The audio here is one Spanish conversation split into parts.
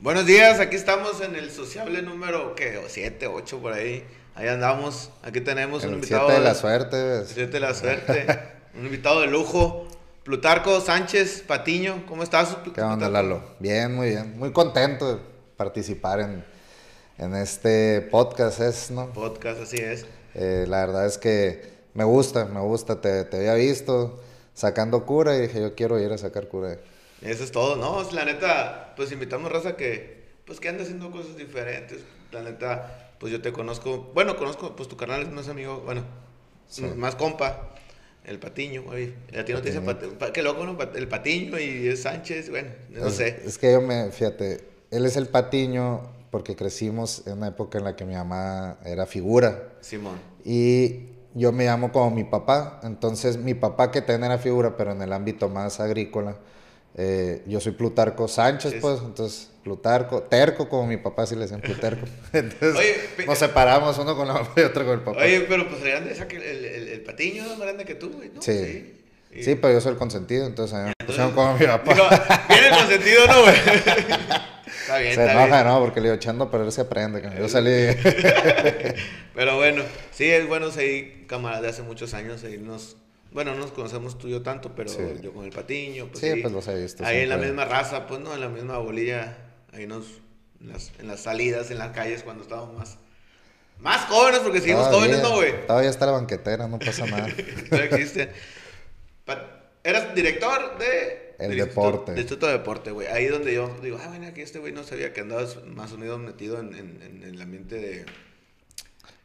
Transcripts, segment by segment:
Buenos días, aquí estamos en el sociable número, ¿qué? 7, 8 por ahí. Ahí andamos. Aquí tenemos un invitado. siete de la suerte. Siete de la suerte. un invitado de lujo. Plutarco Sánchez Patiño. ¿Cómo estás? ¿Qué onda, Lalo? Bien, muy bien. Muy contento de participar en, en este podcast, es, ¿no? Podcast, así es. Eh, la verdad es que me gusta, me gusta. Te, te había visto sacando cura y dije, yo quiero ir a sacar cura. Eso es todo, ¿no? La neta, pues invitamos raza que, pues que anda haciendo cosas diferentes. La neta, pues yo te conozco, bueno, conozco, pues tu canal es más amigo, bueno, Sí. más compa, el Patiño, güey. A ti no te dicen, Patiño. pat- pa- qué loco, ¿no? El Patiño y es Sánchez, bueno, no es, sé. Es que yo me, fíjate, él es el patiño porque crecimos en una época en la que mi mamá era figura. Simón. Y yo me llamo como mi papá. Entonces, mi papá que también era figura, pero en el ámbito más agrícola. Eh, yo soy Plutarco Sánchez, Es- pues. Entonces, Plutarco, terco como mi papá, si le decían Plutarco. Entonces, Oye, nos separamos uno con la mamá y otro con el papá. Oye, pero pues grande el, el, el Patiño es más grande que tú, güey, ¿no? sí. Y- Sí, pero yo soy el consentido, entonces a mí me pusieron como mi papá. Digo, viene con sentido, ¿no, güey? está bien, Se está enoja, bien. ¿no? Porque le digo, echando a perder se aprende. que Yo salí. Pero bueno, sí, es bueno seguir camaradas de hace muchos años, seguirnos. Bueno, no nos conocemos tú y yo tanto, pero Sí. yo con el patiño. Pues, Sí, pues los he visto Ahí en la misma raza, pues no, en la misma bolilla. Ahí nos. En las, en las salidas, en las calles, cuando estábamos más. Más jóvenes, porque seguimos jóvenes, ¿no, güey? Todavía está la banquetera, no pasa nada. no existe. Eras director de... El del deporte. Del Instituto de Deporte, güey. Ahí donde yo digo, ah, bueno, aquí este güey no sabía que andabas más unido metido en, en, en el ambiente de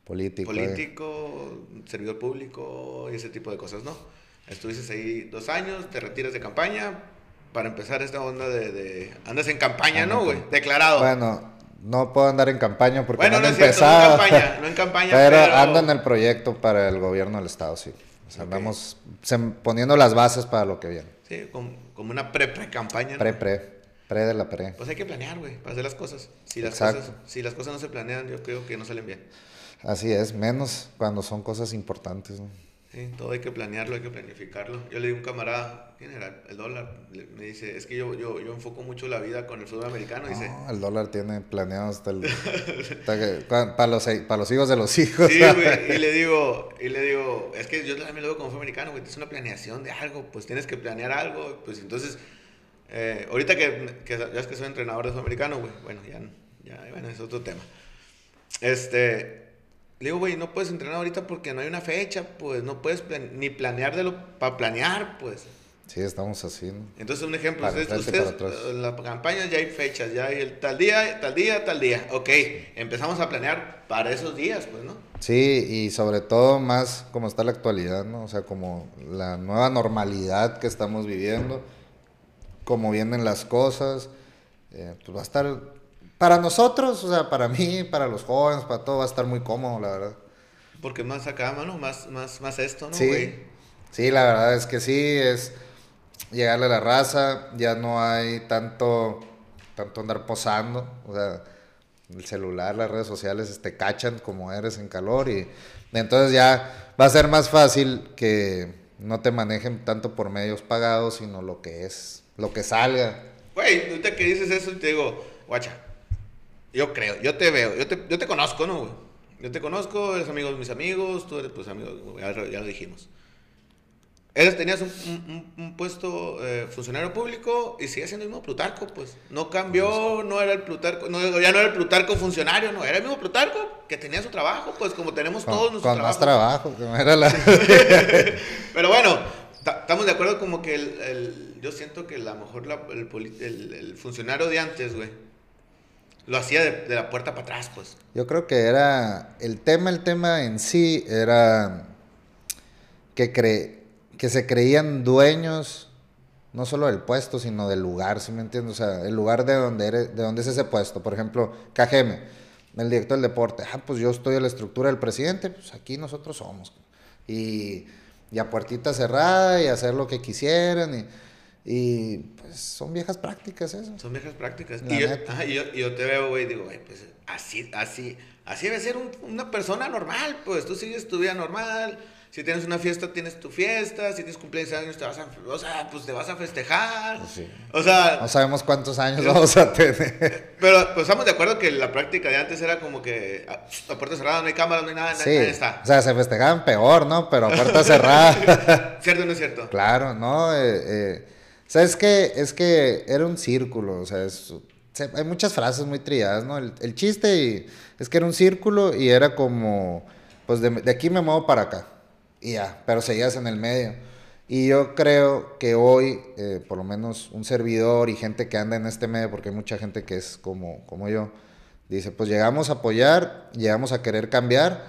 Político. eh. político, servidor público y ese tipo de cosas, ¿no? Estuviste ahí dos años, te retiras de campaña para empezar esta onda de... de- andas en campaña, Ando ¿no, güey? cam- Declarado. Bueno, no puedo andar en campaña porque Bueno, no no es cierto, no en campaña, no en campaña, pero, pero- ando en el proyecto para el gobierno del estado, sí. O sea, andamos poniendo las bases para lo que viene. Sí, como, como una pre-pre-campaña, ¿no? Pre, pre. Pre de la pre. Pues hay que planear, güey, para hacer las cosas. Si las, Exacto. cosas. si las cosas no se planean, yo creo que no salen bien. Así es, menos cuando son cosas importantes. ¿no? Sí, todo hay que planearlo, hay que planificarlo. Yo le di a un camarada, ¿quién era? El dólar. Me dice, es que yo, yo, yo enfoco mucho la vida con el fútbol americano. Dice, No, el dólar tiene planeado hasta el. hasta que- para, los, para los hijos de los hijos. Sí, güey, y le digo, y le digo, es que yo también lo veo como fue americano, güey, es una planeación de algo, pues tienes que planear algo, pues entonces, eh, ahorita que, que ya es que soy entrenador de fútbol americano, güey, bueno, ya, ya, bueno, es otro tema. Este, le digo, güey, no puedes entrenar ahorita porque no hay una fecha, pues no puedes plan- ni planear de lo, para planear, pues. Sí, estamos así. ¿no? Entonces, un ejemplo, ustedes, ustedes, en la campaña ya hay fechas, ya hay el tal día, tal día, tal día. Ok, empezamos a planear para esos días, pues, ¿no? Sí, y sobre todo más como está la actualidad, ¿no? O sea, como la nueva normalidad que estamos viviendo, cómo vienen las cosas, eh, pues va a estar, para nosotros, o sea, para mí, para los jóvenes, para todo, va a estar muy cómodo, la verdad. Porque más acá, mano, más, más, más esto, ¿no, Sí, güey? sí, la verdad es que sí, es llegarle a la raza, ya no hay tanto, tanto andar posando, o sea, el celular, las redes sociales te cachan como eres en calor y entonces ya va a ser más fácil que no te manejen tanto por medios pagados, sino lo que es, lo que salga. Güey, ahorita que dices eso, te digo, guacha, yo creo, yo te veo, yo te, yo te conozco, ¿no, güey? Yo te conozco, eres amigo de mis amigos, tú eres, pues, amigo, ya, ya lo dijimos. Eres, tenías un, un- un puesto eh, funcionario público y sigue siendo el mismo Plutarco, pues. No cambió, no era el Plutarco, no, ya no era el Plutarco funcionario, no, era el mismo Plutarco que tenía su trabajo, pues, como tenemos todos nuestros con más trabajos. trabajo, que no era la... Pero bueno, ta- estamos de acuerdo como que el, el- yo siento que a lo mejor la- el funcionario de antes, güey, lo hacía de, de la puerta para atrás, pues. Yo creo que era el tema, el tema en sí era que cre- que se creían dueños no solo del puesto, sino del lugar, ¿sí me entiendes? O sea, el lugar de donde eres, de es ese puesto. Por ejemplo, KGM, el director del deporte. Ah, pues yo estoy a la estructura del presidente, pues aquí nosotros somos. Y, y a puertita cerrada y hacer lo que quisieran y pues son viejas prácticas eso. Son viejas prácticas. Y yo, ajá, y yo, y yo te veo, güey, digo, güey, pues así, así, así debe ser un- una persona normal, pues tú sigues tu vida normal, Si tienes una fiesta, tienes tu fiesta. Si tienes cumpleaños años, te vas a, o sea, pues te vas a festejar. Pues sí. O sea, No sabemos cuántos años vamos a tener. pero pues estamos de acuerdo que la práctica de antes era como que a, a puerta cerrada, no hay cámara, no hay nada, Sí. nadie está. O sea, se festejaban peor, ¿no? Pero a puerta cerrada. ¿Cierto o no es cierto? Claro, ¿no? Eh, eh, o sea, es que, es que era un círculo, o sea, es- hay muchas frases muy trilladas, ¿no? El, el chiste y- es que era un círculo y era como, pues de, de aquí me muevo para acá, y ya, pero seguías en el medio. Y yo creo que hoy, eh, por lo menos un servidor y gente que anda en este medio, porque hay mucha gente que es como, como yo, dice, pues llegamos a apoyar, llegamos a querer cambiar,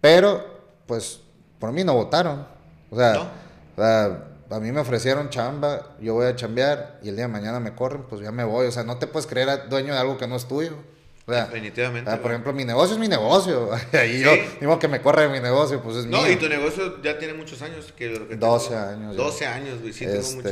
pero pues por mí no votaron. O sea, ¿No? o sea, a mí me ofrecieron chamba, yo voy a chambear y el día de mañana me corren, pues ya me voy. O sea, no te puedes creer dueño de algo que no es tuyo. O sea, Definitivamente, o sea, por ejemplo, mi negocio es mi negocio. Sí. yo, digo que me corre de mi negocio, pues es No, mío. y tu negocio ya tiene muchos años. Que, que 12 tengo- años ya. 12 años, güey, sí, tengo este, mucho.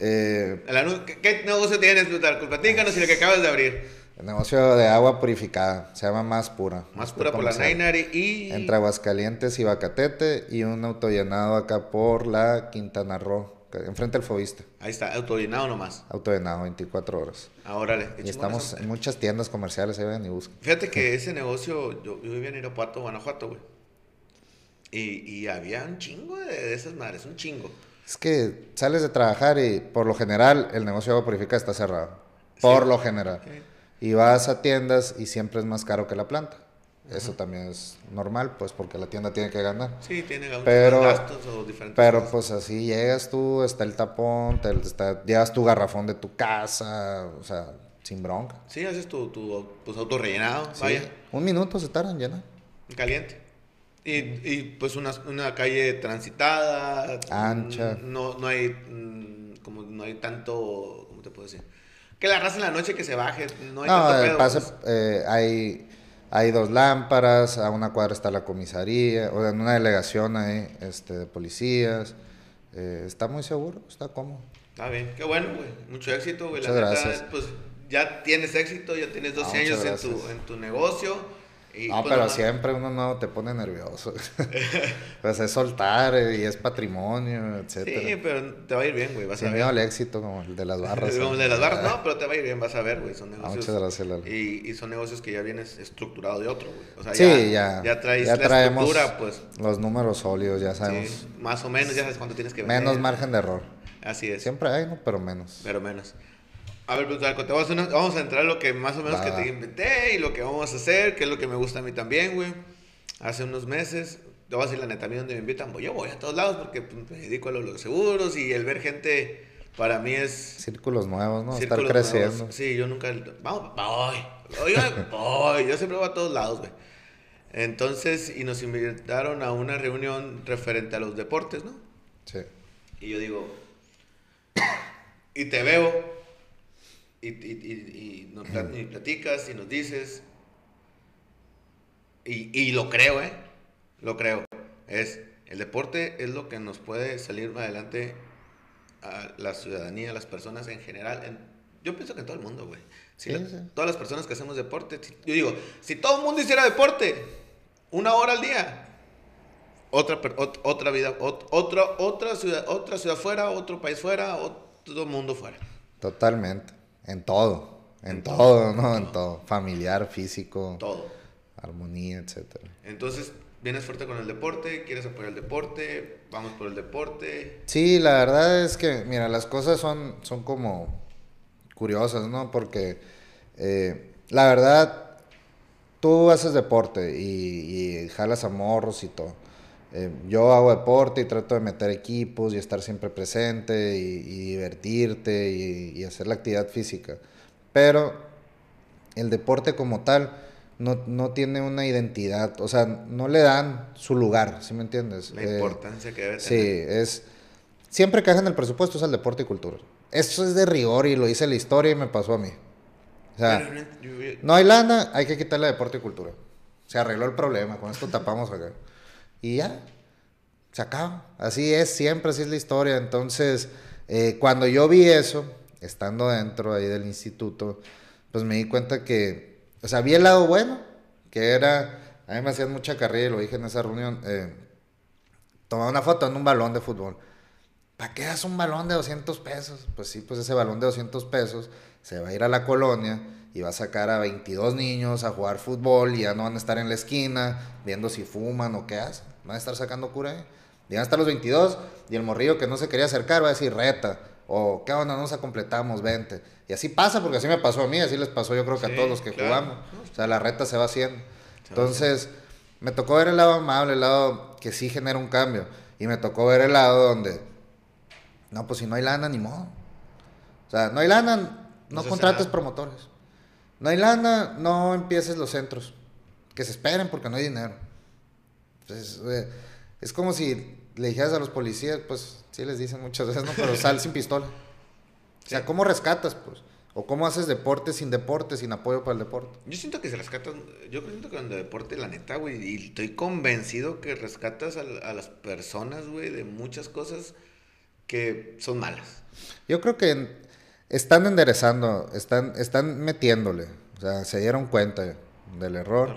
eh, ¿Qué, qué negocio tienes, Plutarco? Platícanos y lo que acabas de abrir. El negocio de agua purificada, se llama Más Pura. Más pura por la. Nainari y... Entre Aguascalientes y Bacatete y un autollenado acá por la Quintana Roo, enfrente del Fobista. Ahí está, autollenado nomás. Autollenado 24 horas. Ahora le. Y estamos en muchas tiendas comerciales, ahí ven y buscan. Fíjate que ese negocio, yo, yo vivía en Irapuato, Guanajuato, güey. Y, y había un chingo de, de esas madres, un chingo. Es que sales de trabajar y por lo general el negocio de agua purificada está cerrado. Por Sí. lo general. Y vas a tiendas y siempre es más caro que la planta. Eso también es normal, pues porque la tienda tiene que ganar. Sí, tiene Pero- gastos o diferentes. Pero cosas. pues así llegas tú, está el tapón, te, está, llevas tu garrafón de tu casa, o sea, sin bronca. Sí, haces tu, tu pues, autorrellenado, Sí. vaya, Un minuto se tardan llenar. caliente. Y, y, pues una, una calle transitada. Ancha. mm, No, no hay, mm, como no hay tanto, ¿cómo te puedo decir? Que la raza en la noche que se baje, no hay No, tanto pedo. pase, pues. eh, hay, hay dos lámparas, a una cuadra está la comisaría, o en una delegación hay este, de policías. Eh, está muy seguro, está cómodo. Está bien, qué bueno, güey. Mucho éxito, güey. La Muchas neta, gracias. pues ya tienes éxito, ya tienes 12 No, años en tu, en tu negocio. Y, no, pues, pero siempre uno nuevo te pone nervioso. pues es soltar eh, y es patrimonio, etcétera. Sí, pero te va a ir bien, güey. Vas Sin a miedo al éxito como el de las barras. Como el de las barras, no, pero te va a ir bien, vas a ver, güey. Son Ah, negocios. muchas gracias, Lalo. Y, y son negocios que ya vienes estructurado de otro, güey. O sea, Sí, ya. ya traes ya la traemos estructura, pues. los números sólidos, ya sabemos. Sí, más o menos, ya sabes cuánto tienes que vender. Menos margen de error. Así es. Siempre hay, ¿no? Pero menos. Pero menos. A ver, Plutarco, te vamos a, una- vamos a entrar a lo que más o menos Va, que va. te inventé y lo que vamos a hacer, que es lo que me gusta a mí también, güey. Hace unos meses, te voy a decir la neta, a mí donde me invitan, pues yo voy a todos lados porque pues, me dedico a lo- los seguros y el ver gente para mí es Círculos nuevos, ¿no? círculos Estar creciendo. nuevos. Sí, yo nunca, vamos, voy, oiga, voy, yo siempre voy a todos lados, güey. Entonces, y nos invitaron a una reunión referente a los deportes, ¿no? Sí. Y yo digo, y te veo, y, y, y- nos platicas y nos dices, y, y lo creo, ¿eh? Lo creo. Es, el deporte es lo que nos puede salir adelante a la ciudadanía, a las personas en general. en- yo pienso que en todo el mundo, güey. Si la-. Todas las personas que hacemos deporte, si- yo digo, si todo el mundo hiciera deporte, una hora al día, otra, ot- otra vida, ot- otra, otra, ciudad, otra ciudad fuera, otro país fuera, otro mundo fuera. Totalmente. En todo. En, todo, ¿no? En todo. Familiar, físico, Todo. armonía, etcétera. Entonces, vienes fuerte con el deporte, quieres apoyar el deporte, vamos por el deporte. Sí, la verdad es que, mira, las cosas son, son como curiosas, ¿no? Porque eh, la verdad, tú haces deporte y, y jalas a morros y todo. Eh, yo hago deporte y trato de meter equipos y estar siempre presente y, y divertirte y, y hacer la actividad física. Pero el deporte como tal no, no tiene una identidad, o sea, no le dan su lugar, ¿sí me entiendes? La Eh, importancia que debe Sí, tener. es. Siempre que en el presupuesto es el deporte y cultura. Eso es de rigor y lo hice la historia y me pasó a mí. O sea, no hay lana, hay que quitarle deporte y cultura. Se arregló el problema, con esto tapamos acá. Y ya, se acaba. Así es, siempre así es la historia. Entonces, eh, cuando yo vi eso, estando dentro ahí del instituto, pues me di cuenta que, o sea, vi el lado bueno, que era, a mí me hacían mucha carrilla y lo dije en esa reunión, eh, tomar una foto en un balón de fútbol. ¿Para qué das un balón de 200 pesos? Pues sí, pues ese balón de 200 pesos se va a ir a la colonia y va a sacar a 22 niños a jugar fútbol y ya no van a estar en la esquina viendo si fuman o qué hacen. Van a estar sacando cura ahí. Y van a estar los 22 y el morrillo que no se quería acercar va a decir reta. O qué onda, no nos completamos, 20. Y así pasa, porque así me pasó a mí, así les pasó yo creo que a todos los que claro. jugamos. O sea, la reta se va haciendo. Entonces, me tocó ver el lado amable, el lado que sí genera un cambio. Y me tocó ver el lado donde, no, pues si no hay lana, ni modo. O sea, no hay lana, no, No hace contrates promotores. No hay lana, no empieces los centros. Que se esperen porque no hay dinero. Entonces, eh, es como si le dijeras a los policías, pues sí les dicen muchas veces, ¿no? Pero sal sin pistola. O sea, ¿cómo rescatas, pues? O cómo haces deporte sin deporte, sin apoyo para el deporte. Yo siento que se rescatas. Yo siento que en el deporte, la neta, güey. Y estoy convencido que rescatas a, a las personas, güey, de muchas cosas que son malas. Yo creo que en- están enderezando, están, están metiéndole. O sea, se dieron cuenta del error.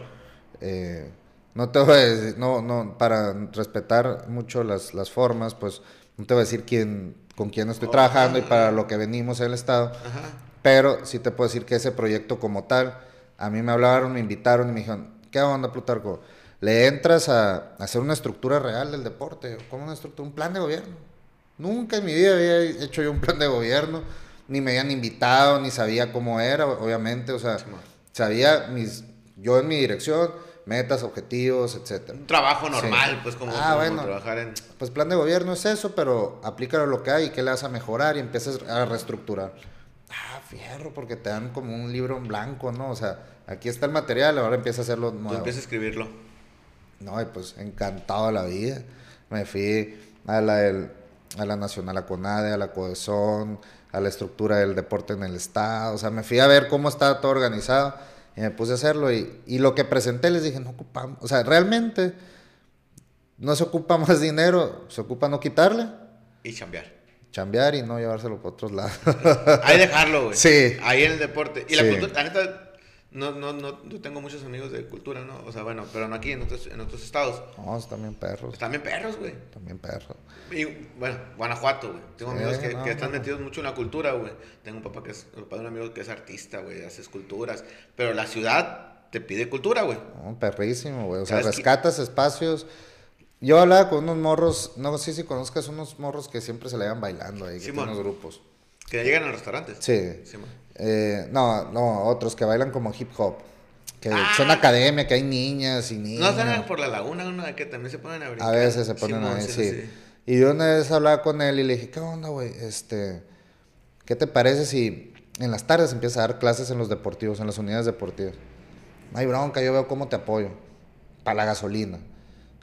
Eh, no te voy a decir, no, no, para respetar mucho las, las formas, pues no te voy a decir quién, con quién estoy Oh, trabajando y ah, para lo que venimos en el Estado. Ajá. Pero sí te puedo decir que ese proyecto como tal, a mí me hablaron, me invitaron y me dijeron, ¿qué onda, Plutarco? Le entras a, a hacer una estructura real del deporte, como una estructura, un plan de gobierno. Nunca en mi vida había hecho yo un plan de gobierno, ni me habían invitado, ni sabía cómo era, obviamente, o sea, sabía mis, yo en mi dirección, metas, objetivos, etcétera. Un trabajo normal, Sí. pues, como, Ah, como bueno. trabajar en. Pues plan de gobierno es eso, pero aplícalo lo que hay y qué le vas a mejorar y empiezas a reestructurar. Ah, fierro, porque te dan como un libro en blanco, ¿no? O sea, aquí está el material, ahora empieza a hacerlo Tú nuevo. empiezas a escribirlo. No, y pues encantado de la vida. Me fui a la, del- a la Nacional, a CONADE, a la CODESON, a la estructura del deporte en el Estado. O sea, me fui a ver cómo estaba todo organizado y me puse a hacerlo. Y, y lo que presenté les dije, no ocupamos. O sea, realmente no se ocupa más dinero, se ocupa no quitarle, Y chambear. chambear y no llevárselo para otros lados. Ahí dejarlo, güey. Sí. Ahí en el deporte. Y la cultura, la neta, no, no, no, yo tengo muchos amigos de cultura, ¿no? O sea, bueno, pero no aquí, en otros, en otros estados. no, están bien perros, Están bien perros, güey. también perros. Y, bueno, Guanajuato, güey. Tengo Sí, amigos que, no, que están no. metidos mucho en la cultura, güey. Tengo un papá que es, el papá de un amigo que es artista, güey, hace esculturas. Pero la ciudad te pide cultura, güey. No, perrísimo, güey. O sea, rescatas espacios. Yo hablaba con unos morros, no sé si conozcas unos morros que siempre se le van bailando ahí, que tienen unos grupos. Que llegan a restaurantes. Sí. Sí. Eh, no, no, otros que bailan como hip hop. Que Ah. son academia, que hay niñas y niños. No están por la laguna, uno que también se ponen a brincar. A veces se ponen Simón, ahí, sí. Y yo una vez hablaba con él y le dije, ¿qué onda, güey? Este, ¿qué te parece si en las tardes empiezas a dar clases en los deportivos, en las unidades deportivas? No hay bronca, yo veo cómo te apoyo. Para la gasolina.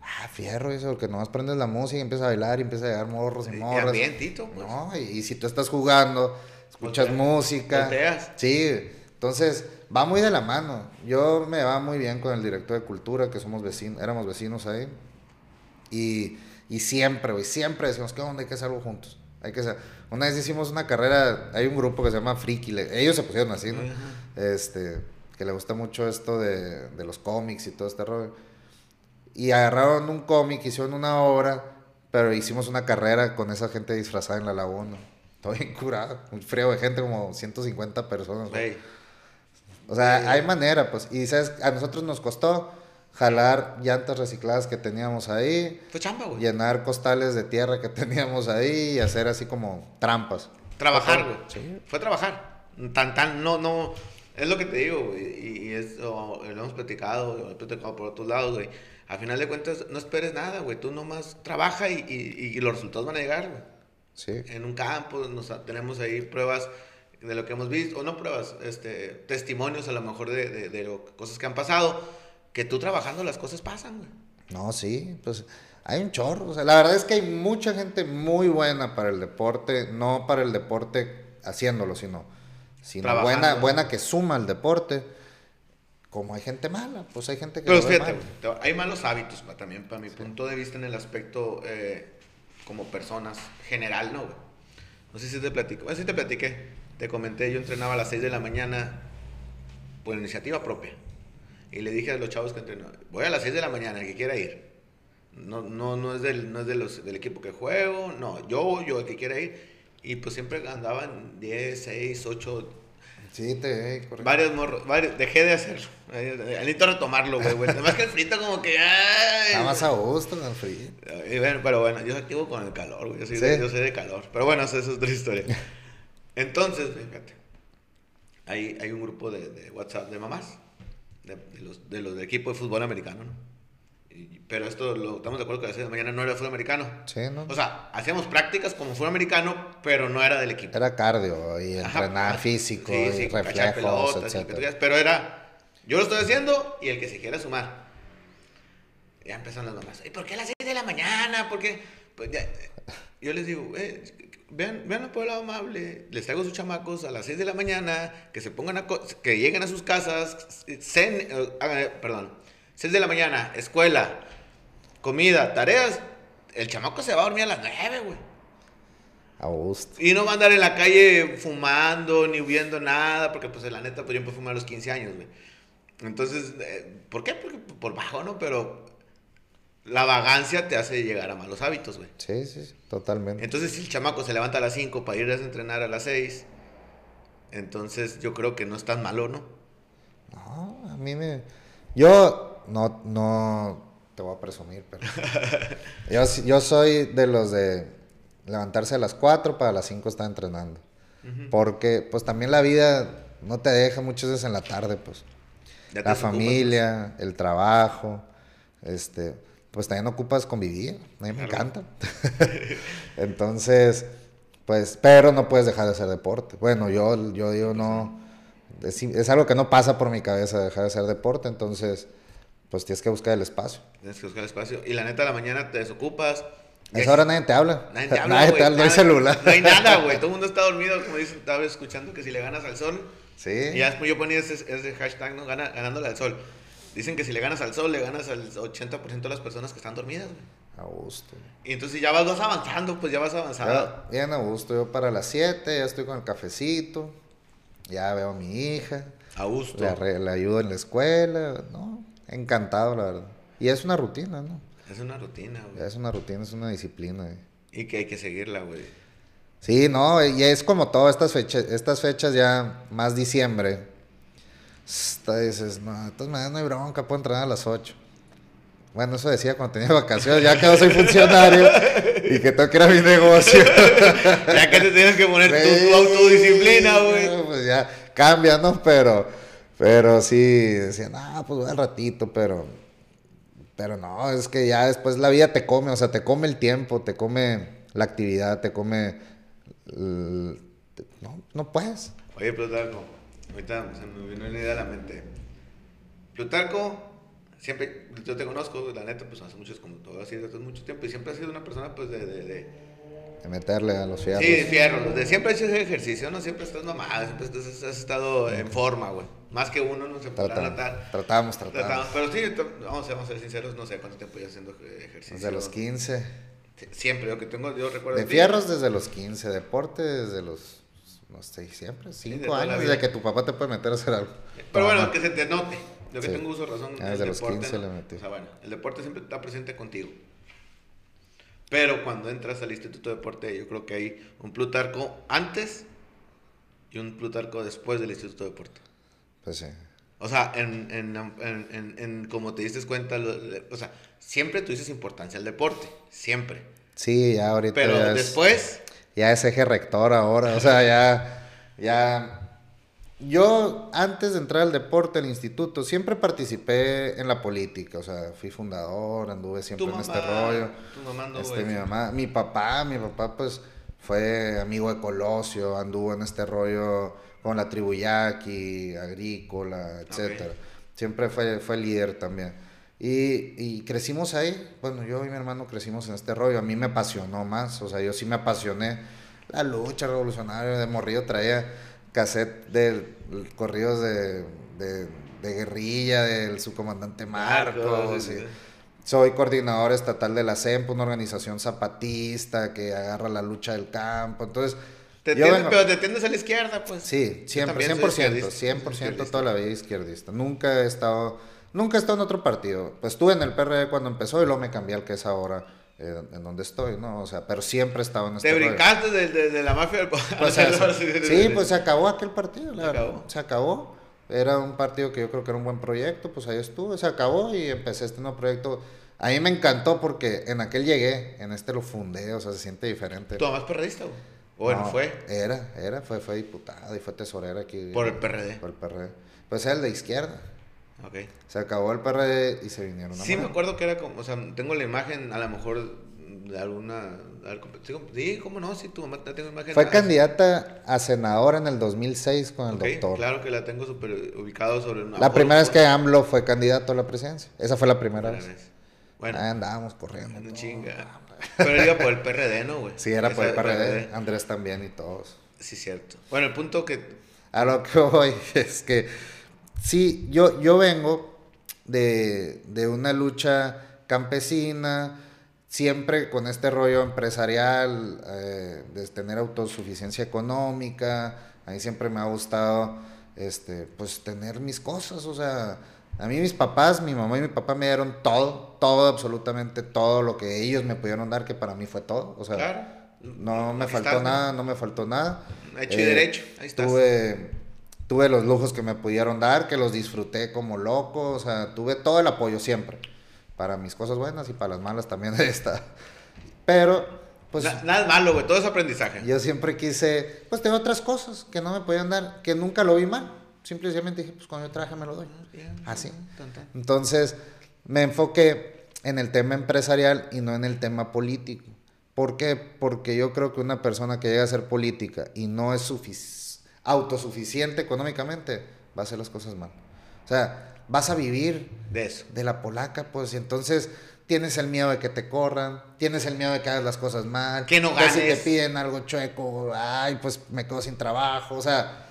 Ah, fierro eso, que nomás prendes la música y empiezas a bailar y empieza a llegar morros y Y morras. ambientito, pues. No, y, y si tú estás jugando, escuchas Voltea- música. volteas. Sí, entonces va muy de la mano. Yo me va muy bien con el director de cultura, que somos vecinos, éramos vecinos ahí. Y, y siempre, güey, siempre decimos, ¿qué onda? Hay que hacer algo juntos. Hay que hacer. Una vez hicimos una carrera, hay un grupo que se llama Friki, ellos se pusieron así, ¿no? Este, que le gusta mucho esto de, de los cómics y todo este rollo. Y agarraron un cómic, hicieron una obra, pero hicimos una carrera con esa gente disfrazada en la laguna. Todo bien curado, un frío de gente, como 150 personas. O sea, hay manera, pues. Y sabes, a nosotros nos costó jalar llantas recicladas que teníamos ahí, fue chamba, güey. llenar costales de tierra que teníamos ahí y hacer así como trampas. Trabajar, güey. Sí. Fue trabajar. Tan, tan, no, no. Es lo que te digo, güey. Y, es, o- lo hemos platicado, lo he platicado por otros lados, güey. Al final de cuentas, no esperes nada, güey. Tú nomás trabaja y, y, y los resultados van a llegar, güey. Sí. En un campo, nos, tenemos ahí pruebas de lo que hemos visto, o no pruebas, este, testimonios a lo mejor de, de, de lo- cosas que han pasado, que tú trabajando las cosas pasan, güey. No, sí, pues hay un chorro. O sea, la verdad es que hay mucha gente muy buena para el deporte, no para el deporte haciéndolo, sino, sino Trabajando. buena, buena que suma al deporte. Como hay gente mala, pues hay gente que Pero lo fíjate, mal. hay malos hábitos pa, también, para mi punto de vista en el aspecto eh, como personas general, ¿no? No sé si te platico, bueno, sí te platiqué, te comenté, yo entrenaba a las 6 de la mañana por iniciativa propia. Y le dije a los chavos que entrenó, voy a las 6 de la mañana, el que quiera ir. No, no, no es, del, no es de los, del equipo que juego, no, yo, yo el que quiera ir. Y pues siempre andaban 10, 6, 8, Sí, te eh, correcto. Varios morros, varios, dejé de hacerlo. Necesito retomarlo, güey, güey. Además que el frito como que... Ay, Está más a gusto el frito. Y bueno, pero bueno, yo activo con el calor, güey. Yo soy, de, yo soy de calor. Pero bueno, esa es otra historia. Entonces, fíjate. Hay, hay un grupo de, de WhatsApp de mamás. De, de, los, de los del equipo de fútbol americano, ¿no? Pero esto lo, estamos de acuerdo que a las de mañana no era fútbol americano. Sí, ¿no? O sea, hacíamos prácticas como fútbol americano, pero no era del equipo. Era cardio y entrenar físico y reflejos, etc. Pero era, yo lo estoy haciendo y el que se quiera sumar. Ya empezaron las mamás. ¿Y por qué a las 6 de la mañana? Porque pues ya, yo les digo, eh, vean, vean el lado amable, les traigo sus chamacos a las 6 de la mañana, que se pongan a, que lleguen a sus casas, cen, eh, perdón, 6 de la mañana, escuela, comida, tareas, el chamaco se va a dormir a las 9, güey. A gusto. Y no va a andar en la calle fumando ni viendo nada, porque pues la neta, pues yo empecé a fumar a los 15 años, güey. Entonces, eh, ¿por qué? Porque por bajo, ¿no? Pero la vagancia te hace llegar a malos hábitos, güey. Sí, sí, totalmente. Entonces, si el chamaco se levanta a las 5 para ir a entrenar a las 6, entonces yo creo que no es tan malo, ¿no? No, a mí me... Yo no, no, te voy a presumir, pero yo, yo soy de los de levantarse a las 4 para las 5 estar entrenando. Porque pues también la vida no te deja muchas veces en la tarde, pues. La familia, el trabajo, este, pues también ocupas convivir, a mí me encanta. Entonces, pues, pero no puedes dejar de hacer deporte. Bueno, yo, yo digo no, es, es, algo que no pasa por mi cabeza dejar de hacer deporte, entonces pues tienes que buscar el espacio. Tienes que buscar el espacio. Y la neta, a la mañana te desocupas. A esa hora nadie te habla. Nadie te habla. nadie te habla, no hay celular. No hay nada, güey. Todo el mundo está dormido, como dice, estaba escuchando que si le ganas al sol. Sí. Y ya después yo ponía ese, ese hashtag, ¿no? Gana, ganándole al sol. Dicen que si le ganas al sol, le ganas al 80% de las personas que están dormidas, güey. A gusto. Y entonces ya vas, vas avanzando, pues ya vas avanzando. bien a gusto. Yo para las 7 ya estoy con el cafecito. Ya veo a mi hija. A gusto. Le, le ayudo en la escuela. No, encantado, la verdad. Y es una rutina, ¿no? Es una rutina, güey. Es una rutina, es una disciplina, güey. Y que hay que seguirla, güey. Sí, no, y es como todo, estas fechas, estas fechas ya, más diciembre. dices, no, de todas maneras no hay bronca, puedo entrenar a las 8. Bueno, eso decía cuando tenía vacaciones, ya que no soy funcionario y que tengo que ir a mi negocio. ya que te tienes que poner tu, autodisciplina, güey. Pues ya cambia, ¿no? Pero, pero sí, decían, ah, pues al ratito, pero pero no, es que ya después la vida te come, o sea, te come el tiempo, te come la actividad, te come... no, no puedes. Oye, Plutarco, ahorita se me vino una idea a la mente. Plutarco, siempre, yo te conozco, la neta, pues hace muchos, como todo así, hace mucho tiempo, y siempre has sido una persona, pues, de, de, de de meterle a los fierros. Sí, fierros. De siempre hecho ejercicio, ¿no? Siempre estás mamado, siempre has estado en forma, güey. Más que uno, no se podrá tratar. Tratamos, tratamos. Pero sí, vamos, a ser sinceros, no sé cuánto tiempo ya haciendo ejercicio. Desde los 15. Siempre, yo que tengo, yo recuerdo. De fierros desde los 15, deporte desde los, no sé, siempre, 5 años, desde que tu papá te puede meter a hacer algo. Pero bueno, que se te note. Yo que tengo uso razón. Ah, desde los 15 le metí. O sea, bueno, el deporte siempre está presente contigo. Pero cuando entras al Instituto de Deporte, yo creo que hay un Plutarco antes y un Plutarco después del Instituto de Deporte. Pues sí. O sea, en, en, en, en como te diste cuenta, o sea, siempre tú dices importancia al deporte, siempre. Sí, ya ahorita. Pero después. ya es eje rector ahora, o sea, ya. ya yo, antes de entrar al deporte, al instituto, siempre participé en la política. O sea, fui fundador, anduve siempre en este rollo. Tu mamá este, mi mamá, mi papá, mi papá, pues, fue amigo de Colosio, anduvo en este rollo con la tribu yaqui, agrícola, etcétera. Siempre fue, fue líder también. Y, y, crecimos ahí. Bueno, yo y mi hermano crecimos en este rollo. A mí me apasionó más. O sea, yo sí me apasioné. La lucha revolucionaria de morrillo traía cassette de corridos de, de, guerrilla del subcomandante Marcos. Soy coordinador estatal de la CEMP, una organización zapatista que agarra la lucha del campo. Entonces, te pero te tiendes a la izquierda, pues. Sí, 100%, 100%, 100%, toda la vida izquierdista. Nunca he estado Nunca he estado en otro partido. Pues estuve en el PRD cuando empezó y luego me cambié al que es ahora, en donde estoy, ¿no? O sea, pero siempre he estado en este Te brincaste de, de- de la mafia del Pues, se- sí, pues se acabó aquel partido, Se acabó. Se acabó. Era un partido que yo creo que era un buen proyecto, pues ahí estuve, se acabó y empecé este nuevo proyecto. A mí me encantó porque en aquel llegué, en este lo fundé, o sea, se siente diferente. Tu mamá es perredista, güey. O Bueno, No, fue Era, era, fue, fue diputada y fue tesorera aquí. por el PRD. Por el PRD. Pues era el de izquierda. Ok. Se acabó el PRD y se vinieron a Sí, me acuerdo que era como, o sea, tengo la imagen a lo mejor de alguna... ver, sí, cómo no, sí, tu mamá tengo imagen. Fue candidata a senadora en el 2006 con el ok, doctor. Claro que la tengo súper ubicado sobre una... La primera vez que AMLO fue candidato a la presidencia. Esa fue la primera Primera vez. vez. Bueno, Ahí andábamos corriendo. no chinga. Pero iba por el PRD, ¿no, güey? Sí, era por el Esa- PRD. Andrés también y todos. Sí, cierto. Bueno, el punto que... A lo que voy es que sí, yo, yo vengo de, de una lucha campesina, siempre con este rollo empresarial, eh, de tener autosuficiencia económica. A mí siempre me ha gustado este, pues tener mis cosas, o sea, a mí mis papás, mi mamá y mi papá me dieron todo, todo, absolutamente todo lo que ellos me pudieron dar, que para mí fue todo, o sea, Claro. no me faltó nada, no me faltó nada. Hecho y Eh, derecho, ahí estás. Tuve, tuve los lujos que me pudieron dar, que los disfruté como loco, o sea, tuve todo el apoyo siempre, para mis cosas buenas y para las malas también está. Pero, pues Na- nada malo, güey. Todo es aprendizaje. yo siempre quise, pues tengo otras cosas que no me podían dar, que nunca lo vi mal. Simplemente dije, pues cuando yo trabaje me lo doy. Así. Entonces, me enfoqué en el tema empresarial y no en el tema político. ¿Por qué? Porque yo creo que una persona que llega a ser política y no es sufic- autosuficiente económicamente, va a hacer las cosas mal. O sea, vas a vivir De eso. de la polaca, pues, y entonces tienes el miedo de que te corran, tienes el miedo de que hagas las cosas mal, Que no que si te ganes. piden algo chueco, ay, pues me quedo sin trabajo, o sea,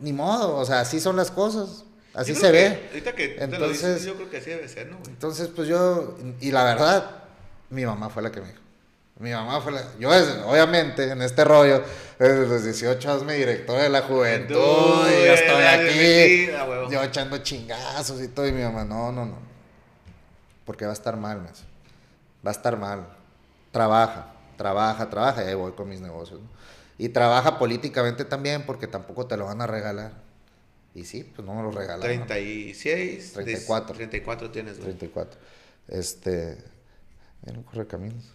ni modo, o sea, así son las cosas, así se que- ve. Ahorita que te lo Entonces- dices, yo creo que así debe ser, ¿no, güey? Entonces, pues yo, y la verdad, mi mamá fue la que me dijo. Mi mamá fue la. Yo, obviamente, en este rollo, desde los 18 años, mi directora de la juventud, y yo estoy aquí, yo echando chingazos y todo, y mi mamá, no, no, no. Porque va a estar mal, me. Va a estar mal. Trabaja, trabaja, trabaja, y ahí voy con mis negocios. ¿no? Y trabaja políticamente también, porque tampoco te lo van a regalar. Y sí, pues no me lo regalaron. 36, 34. 34 tienes, güey. 34. Este. En un correcaminos.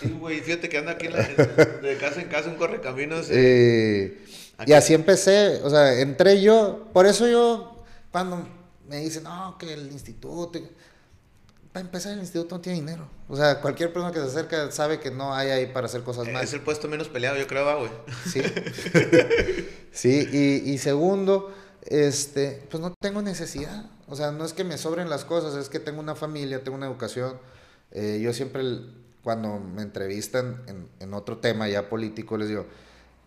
Sí, güey, fíjate que anda aquí en la- de casa en casa un correcaminos. Eh, y así empecé, o sea, entré yo, por eso yo, cuando me dicen, no, que el instituto, para empezar el instituto no tiene dinero, o sea, cualquier persona que se acerca sabe que no hay ahí para hacer cosas es más. el puesto menos peleado, yo creo, va, güey. Sí, sí y, y segundo, este, pues no tengo necesidad, o sea, no es que me sobren las cosas, es que tengo una familia, tengo una educación, Eh, yo siempre, cuando me entrevistan en, en otro tema ya político, les digo,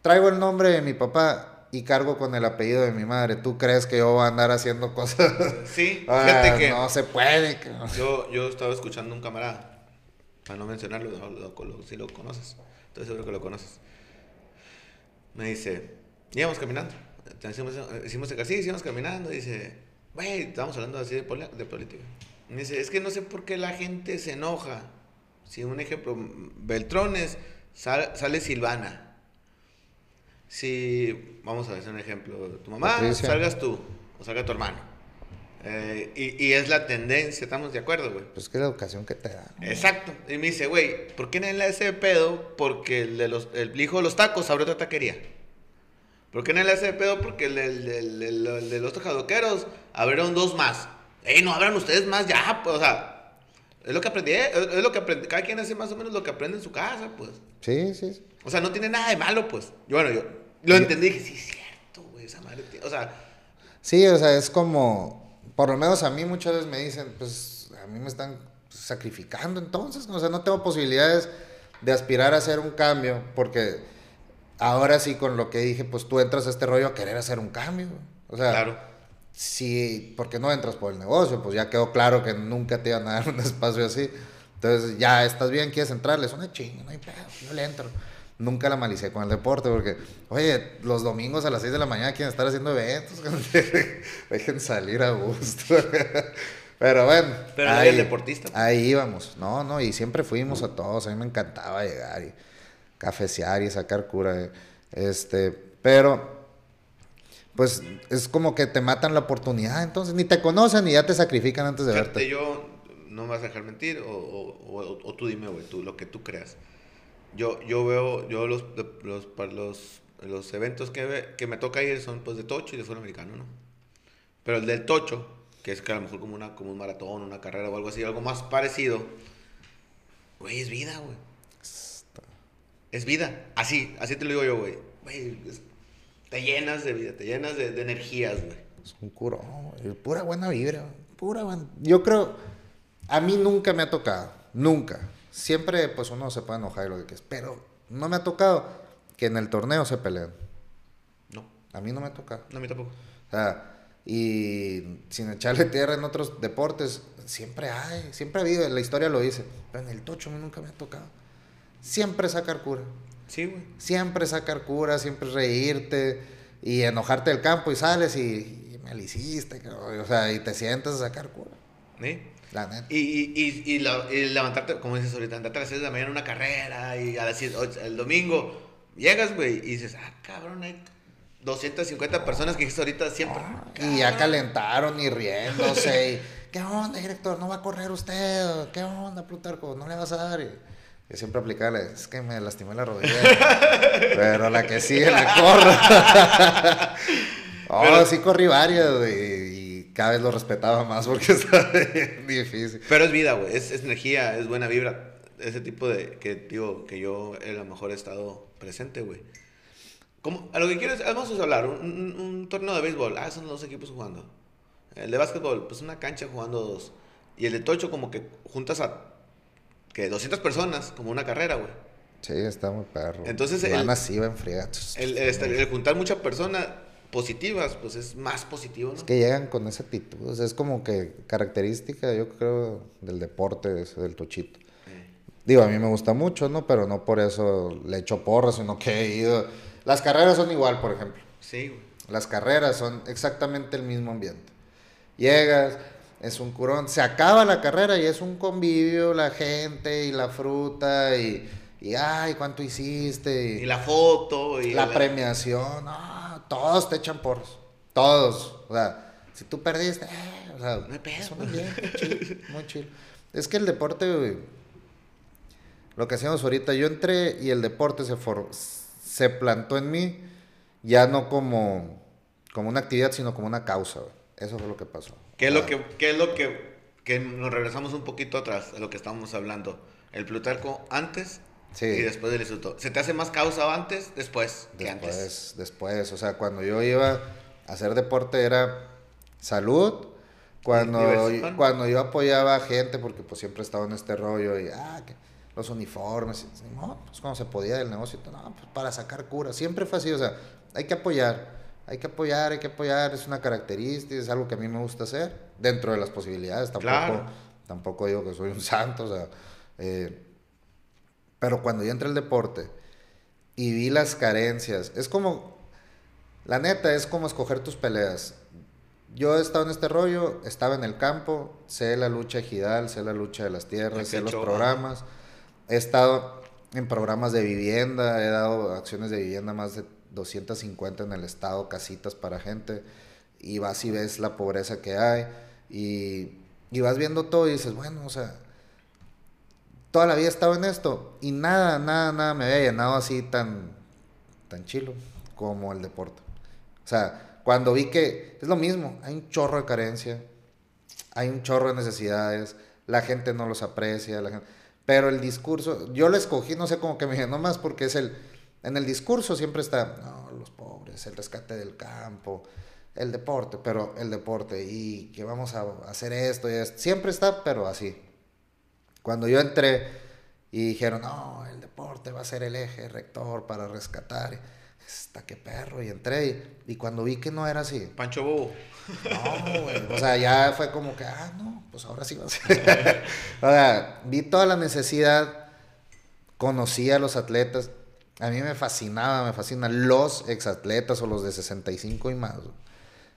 traigo el nombre de mi papá y cargo con el apellido de mi madre. ¿Tú crees que yo voy a andar haciendo cosas? Sí, Ah, fíjate que No se puede. yo, yo estaba escuchando a un camarada, para no mencionarlo, lo- lo- lo- si lo conoces, estoy seguro que lo conoces. Me dice, íbamos caminando, hicimos, hicimos ejercicio, íbamos caminando, dice, güey, estábamos hablando así de, de política. Me dice, es que no sé por qué la gente se enoja. Si un ejemplo, Beltrones, sal- sale Silvana. Si, vamos a hacer un ejemplo, tu mamá, Patricia. salgas tú, o salga tu hermano. Eh, y, y es la tendencia, ¿estamos de acuerdo, güey? Pues que la educación que te da. ¿no? Exacto. Y me dice, güey, ¿por qué nadie le hace de pedo? Porque el, de los, el hijo de los tacos abrió otra taquería. ¿Por qué nadie le hace de pedo? Porque el de los tajadoqueros abrieron dos más. ¡Ey, no abran ustedes más ya! Pues, o sea, es lo que aprendí, es es lo que aprendí. Cada quien hace más o menos lo que aprende en su casa, pues. Sí, sí. sí. O sea, no tiene nada de malo, pues. Y bueno, yo lo entendí y dije, sí, es cierto, güey, esa madre. tiene-". O sea, Sí, o sea, es como, por lo menos a mí muchas veces me dicen, pues a mí me están sacrificando entonces, o sea, no tengo posibilidades de aspirar a hacer un cambio, porque ahora sí con lo que dije, pues tú entras a este rollo a querer hacer un cambio, o sea, claro. Sí, porque no entras por el negocio, pues ya quedó claro que nunca te iban a dar un espacio así, entonces ya estás bien, quieres entrarle, es una chinga, no hay pedo, yo le entro. nunca la malicé con el deporte porque, oye, los domingos a las 6 de la mañana quieren estar haciendo eventos, dejen salir a gusto. Pero bueno. Pero ahí, el deportista. Ahí íbamos. No, no, y siempre fuimos a todos. A mí me encantaba llegar y cafecear y sacar cura. Eh. Este, pero pues es como que te matan la oportunidad, entonces ni te conocen y ya te sacrifican antes de verte. Yo no me vas a dejar mentir, o, o, tú dime, güey, tú, lo que tú creas. Yo, yo veo, yo los, los, los, los eventos que, que me toca ir son pues de tocho y de fútbol americano, ¿no? Pero el del tocho, que es que a lo mejor como, una, como un maratón, una carrera o algo así, algo más parecido, güey, es vida, güey. Es vida, así, así te lo digo yo, güey. Güey, te llenas de vida, te llenas de, de energías, güey. Es un curo, pura buena vibra, pura buena... Yo creo, a mí nunca me ha tocado, nunca. Siempre, pues uno se puede enojar y lo que es, pero no me ha tocado que en el torneo se peleen. No. A mí no me ha tocado. No, a mí tampoco. O sea, y sin echarle tierra en otros deportes, siempre hay, siempre ha habido, la historia lo dice, pero en el tocho a mí nunca me ha tocado. Siempre sacar cura. Sí, güey. Siempre sacar cura, siempre reírte y enojarte del campo y sales y, me lo hiciste, o sea, y te sientas a sacar cura. ¿Sí? La neta. Y, y, y, y, levantarte, como dices ahorita, levantarte a las 6 de la mañana en una carrera y a las el domingo llegas, güey, y dices, ah, cabrón, hay 250 personas que dijiste ahorita siempre. Ah, y ya calentaron y riéndose. y, ¿Qué onda, director? ¿No va a correr usted? ¿Qué onda, Plutarco? ¿No le vas a dar? Yo siempre aplicaba, es que me lastimé la rodilla. pero la que sigue le corro. oh, sí corrí varias, y cada vez lo respetaba más porque está difícil. Pero es vida, güey, es, energía, es buena vibra. Ese tipo de, que digo, que yo a lo mejor he estado presente, güey. Como, a lo que quieres, vamos a hablar, un, un, torneo de béisbol, ah, son dos equipos jugando. El de básquetbol, pues una cancha jugando dos. Y el de tocho como que juntas a que 200 personas, como una carrera, güey. Sí, está muy perro. Entonces, el, así en el, el, juntar muchas personas positivas, pues es más positivo, ¿no? Es que llegan con esa actitud, o sea, es como que característica, yo creo, del deporte, del tochito. Digo, a mí me gusta mucho, ¿no? Pero no por eso le echo porras, sino que he ido... Las carreras son igual, por ejemplo. Sí, güey. Las carreras son exactamente el mismo ambiente. Llegas, es un curón. Se acaba la carrera y es un convivio, la gente y la fruta y, y ay, ¿cuánto hiciste? Y, la foto. Y la, premiación. todos te echan porros. Todos. O sea, si tú perdiste, eh, o sea, no hay pedo. muy chido. Es que el deporte, lo que hacíamos ahorita, yo entré y el deporte se, se plantó en mí ya no como, como una actividad, sino como una causa. Eso fue lo que pasó. ¿Qué es lo que, qué es lo que, que nos regresamos un poquito atrás de lo que estábamos hablando? El Plutarco antes y después del instituto. ¿Se te hace más causa antes, después, que después, antes? Después, o sea, cuando yo iba a hacer deporte era salud. Cuando, cuando yo apoyaba a gente, porque pues siempre estaba en este rollo y, ah, que los uniformes, no, pues cuando se podía del negocio, no, pues para sacar cura, siempre fue así, o sea, hay que apoyar hay que apoyar, hay que apoyar, es una característica, es algo que a mí me gusta hacer, dentro de las posibilidades, tampoco, tampoco digo que soy un santo, o sea, eh, pero cuando yo entré al deporte y vi las carencias, es como, la neta, es como escoger tus peleas. Yo he estado en este rollo, estaba en el campo, sé la lucha ejidal, sé la lucha de las tierras, sé los programas, he estado en programas de vivienda, he dado acciones de vivienda más de 250 en el estado, casitas para gente, y vas y ves la pobreza que hay, y, vas viendo todo y dices, bueno, o sea, toda la vida he estado en esto, y nada, nada, nada me había llenado así tan, tan chilo como el deporte. O sea, cuando vi que es lo mismo, hay un chorro de carencia, hay un chorro de necesidades, la gente no los aprecia, la gente, pero el discurso, yo lo escogí, no sé cómo que me llenó más porque es el en el discurso siempre está, no, los pobres, el rescate del campo, el deporte, pero el deporte, y que vamos a hacer esto y esto. Siempre está, pero así. Cuando yo entré y dijeron, no, el deporte va a ser el eje rector para rescatar, está que perro, y entré, y, cuando vi que no era así. Pancho Bobo. No, güey. O sea, ya fue como que, ah, no, pues ahora sí va a ser. o sea, vi toda la necesidad, conocí a los atletas A mí me fascinaba, me fascinan los exatletas o los de 65 y más.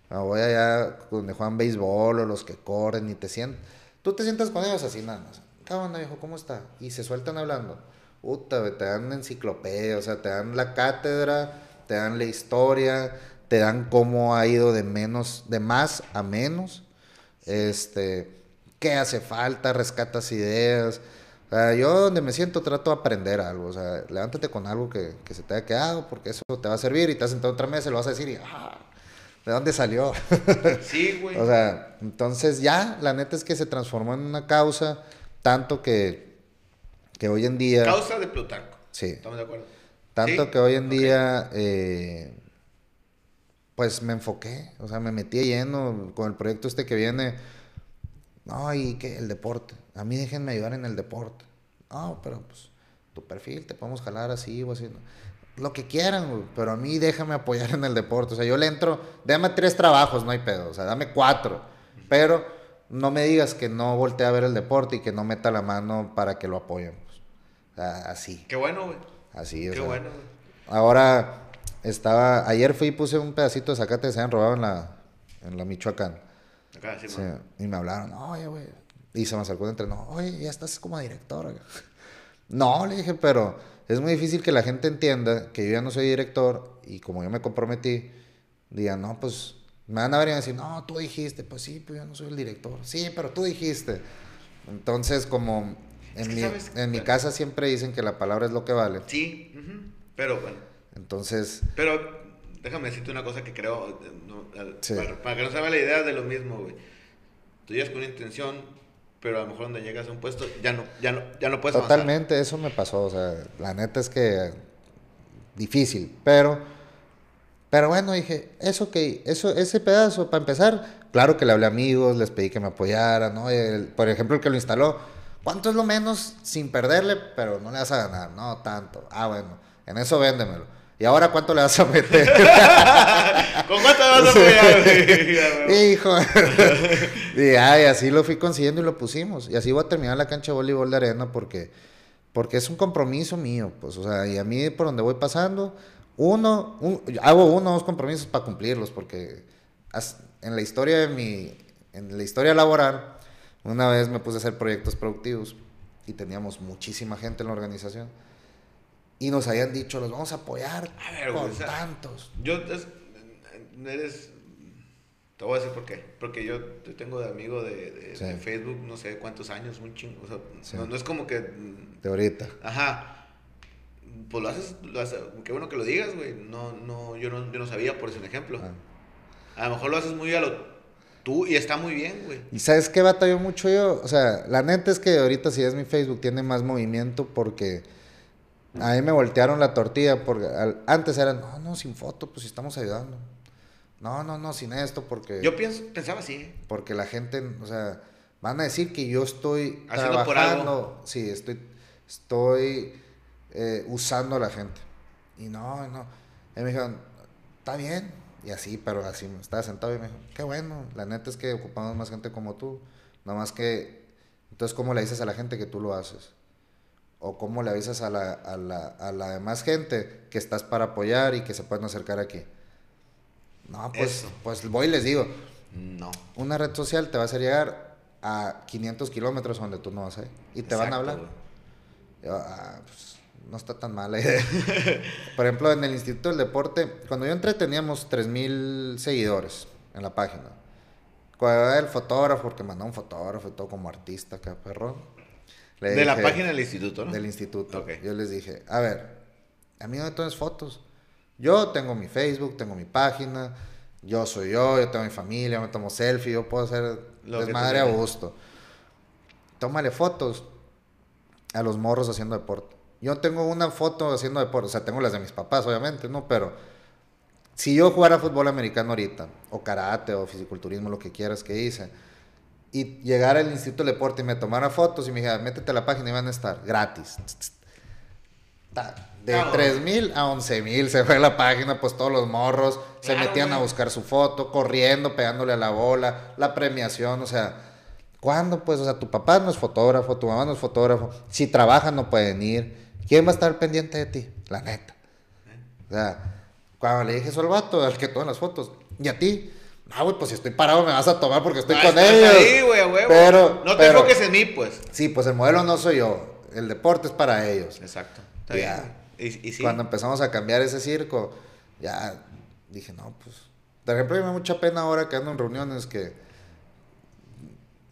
Me voy allá donde juegan béisbol o los que corren y te sientan. Tú te sientas con ellos así nada más. ¿Qué onda, viejo? ¿Cómo está? Y se sueltan hablando. Puta, te dan enciclopedia, o sea, te dan la cátedra, te dan la historia, te dan cómo ha ido de menos, de más a menos. Este, qué hace falta, rescatas ideas. O sea, yo donde me siento trato de aprender algo. O sea, levántate con algo que, que se te haya quedado porque eso te va a servir y te vas a sentar otra mesa y lo vas a decir y ah, ¿de dónde salió? Sí, güey. o sea, entonces ya, la neta es que se transformó en una causa, tanto que, que hoy en día... Causa de Plutarco. Sí. Estamos de acuerdo. Tanto Sí, que hoy en día, eh, pues me enfoqué, o sea, me metí lleno con el proyecto este que viene. No, y que el deporte. A mí déjenme ayudar en el deporte. No, pero pues tu perfil te podemos jalar así o así. Lo que quieran, güey, pero a mí déjame apoyar en el deporte. O sea, yo le entro, dame tres trabajos, no hay pedo. O sea, dame cuatro. Pero no me digas que no voltee a ver el deporte y que no meta la mano para que lo apoyen. pues. O sea, así, Qué bueno, güey. así. o Qué sea. bueno, güey. Ahora estaba, ayer fui y puse un pedacito de zacate que se habían robado en la, en la Michoacán. Acá, sí, Sí, y me hablaron, oye, güey. Y se me acercó un entrenador, oye, ya estás como director. güey". No, le dije, pero es muy difícil que la gente entienda que yo ya no soy director y como yo me comprometí, digan, no, pues me van a ver y van a decir, no, tú dijiste, pues sí, pues yo no soy el director. Sí, pero tú dijiste. Entonces, como en, mi, sabes- en mi casa siempre dicen que la palabra es lo que vale. Sí, pero bueno. Entonces, Pero déjame decirte una cosa que creo, eh, no, Sí. para, para que no se haga la idea de lo mismo, güey. Tú llegas con una intención, pero a lo mejor donde llegas a un puesto ya no, ya no, ya no puedes. Totalmente, eso me pasó, o sea, la neta es que difícil, pero pero bueno, dije, eso que eso ese pedazo para empezar, claro que le hablé a amigos, les pedí que me apoyaran, ¿no? El- por ejemplo, el que lo instaló, ¿cuánto es lo menos sin perderle, pero no le vas a ganar? No, tanto. Ah, bueno, en eso véndemelo. ¿Y ahora cuánto le vas a meter? ¿Con cuánto vas a güey. Hijo. y ay, así lo fui consiguiendo y lo pusimos. Y así voy a terminar la cancha de voleibol de arena porque, porque es un compromiso mío. Pues, o sea, y a mí por donde voy pasando, uno, un- hago uno o dos compromisos para cumplirlos porque en la historia de mi, en la historia laboral, una vez me puse a hacer proyectos productivos y teníamos muchísima gente en la organización. Y nos habían dicho, los vamos a apoyar A ver, con o sea, tantos. Yo, es- eres, te voy a decir por qué. Porque yo te tengo de amigo de, de- Sí. de Facebook no sé cuántos años, un chingo. O sea, Sí. no, no es como que, De ahorita. ajá, pues lo haces, lo haces, qué bueno que lo digas, güey. No, no, yo no, yo no sabía, por ese ejemplo. Ah. A lo mejor lo haces muy a lo tú y está muy bien, güey. ¿Y sabes qué batalló mucho yo? O sea, la neta es que ahorita si es mi Facebook tiene más movimiento porque a mí me voltearon la tortilla porque al- antes eran, no, no, sin foto, pues estamos ayudando. No, no, no, sin esto porque, Yo pienso, pensaba así, ¿eh? porque la gente, o sea, van a decir que yo estoy Haciendo por trabajando, sí, estoy, estoy eh, usando a la gente. Y no, no. Y me dijeron, está bien. Y así, pero así me estaba sentado y me dijo, qué bueno, la neta es que ocupamos más gente como tú. Nada más que, entonces, ¿cómo le dices a la gente que tú lo haces? O cómo le avisas a la, a la, a la demás gente que estás para apoyar y que se pueden acercar aquí. No, pues, Eso. pues voy y les digo, No. una red social te va a hacer llegar a 500 kilómetros donde tú no vas a ir. Y te van a Exacto, hablar. Yo, ah, pues, no está tan mala idea. Por ejemplo, en el Instituto del Deporte, cuando yo entré teníamos 3.000 seguidores en la página. Cuando era el fotógrafo, porque mandó un fotógrafo y todo como artista, acá, perro. Le De la dije- página del instituto, ¿no? del instituto. Ok. Yo les dije, a ver, a mí no me tomes fotos. Yo tengo mi Facebook, tengo mi página, yo soy yo, yo tengo mi familia, me tomo selfie, yo puedo hacer Lo desmadre a gusto. Tómale fotos a los morros haciendo deporte. Yo tengo una foto haciendo deporte, o sea, tengo las de mis papás, obviamente, ¿no? Pero si yo jugara fútbol americano ahorita, o karate, o fisiculturismo, lo que quieras que hice, y llegara al Instituto del Deporte y me tomara fotos y me dijera, métete a la página y van a estar gratis. De Cabrón. 3 mil a 11 mil se fue a la página, pues todos los morros se metían a buscar su foto, corriendo, pegándole a la bola, la premiación, o sea, ¿cuándo? Pues, o sea, tu papá no es fotógrafo, tu mamá no es fotógrafo, si trabajan no pueden ir, ¿quién va a estar pendiente de ti? La neta. O sea, cuando le dije eso al vato, al que toman las fotos, ¿y a ti? No, güey, pues si estoy parado me vas a tomar porque estoy Ah, con ellos. ahí, güey, huevo. Pero, no te pero- enfoques en mí, pues. Sí, pues el modelo no soy yo. El deporte es para ellos. Exacto. Está Ya. bien. Y, y sí. Cuando empezamos a cambiar ese circo, ya dije, no, pues. Por ejemplo, me da mucha pena ahora que ando en reuniones que.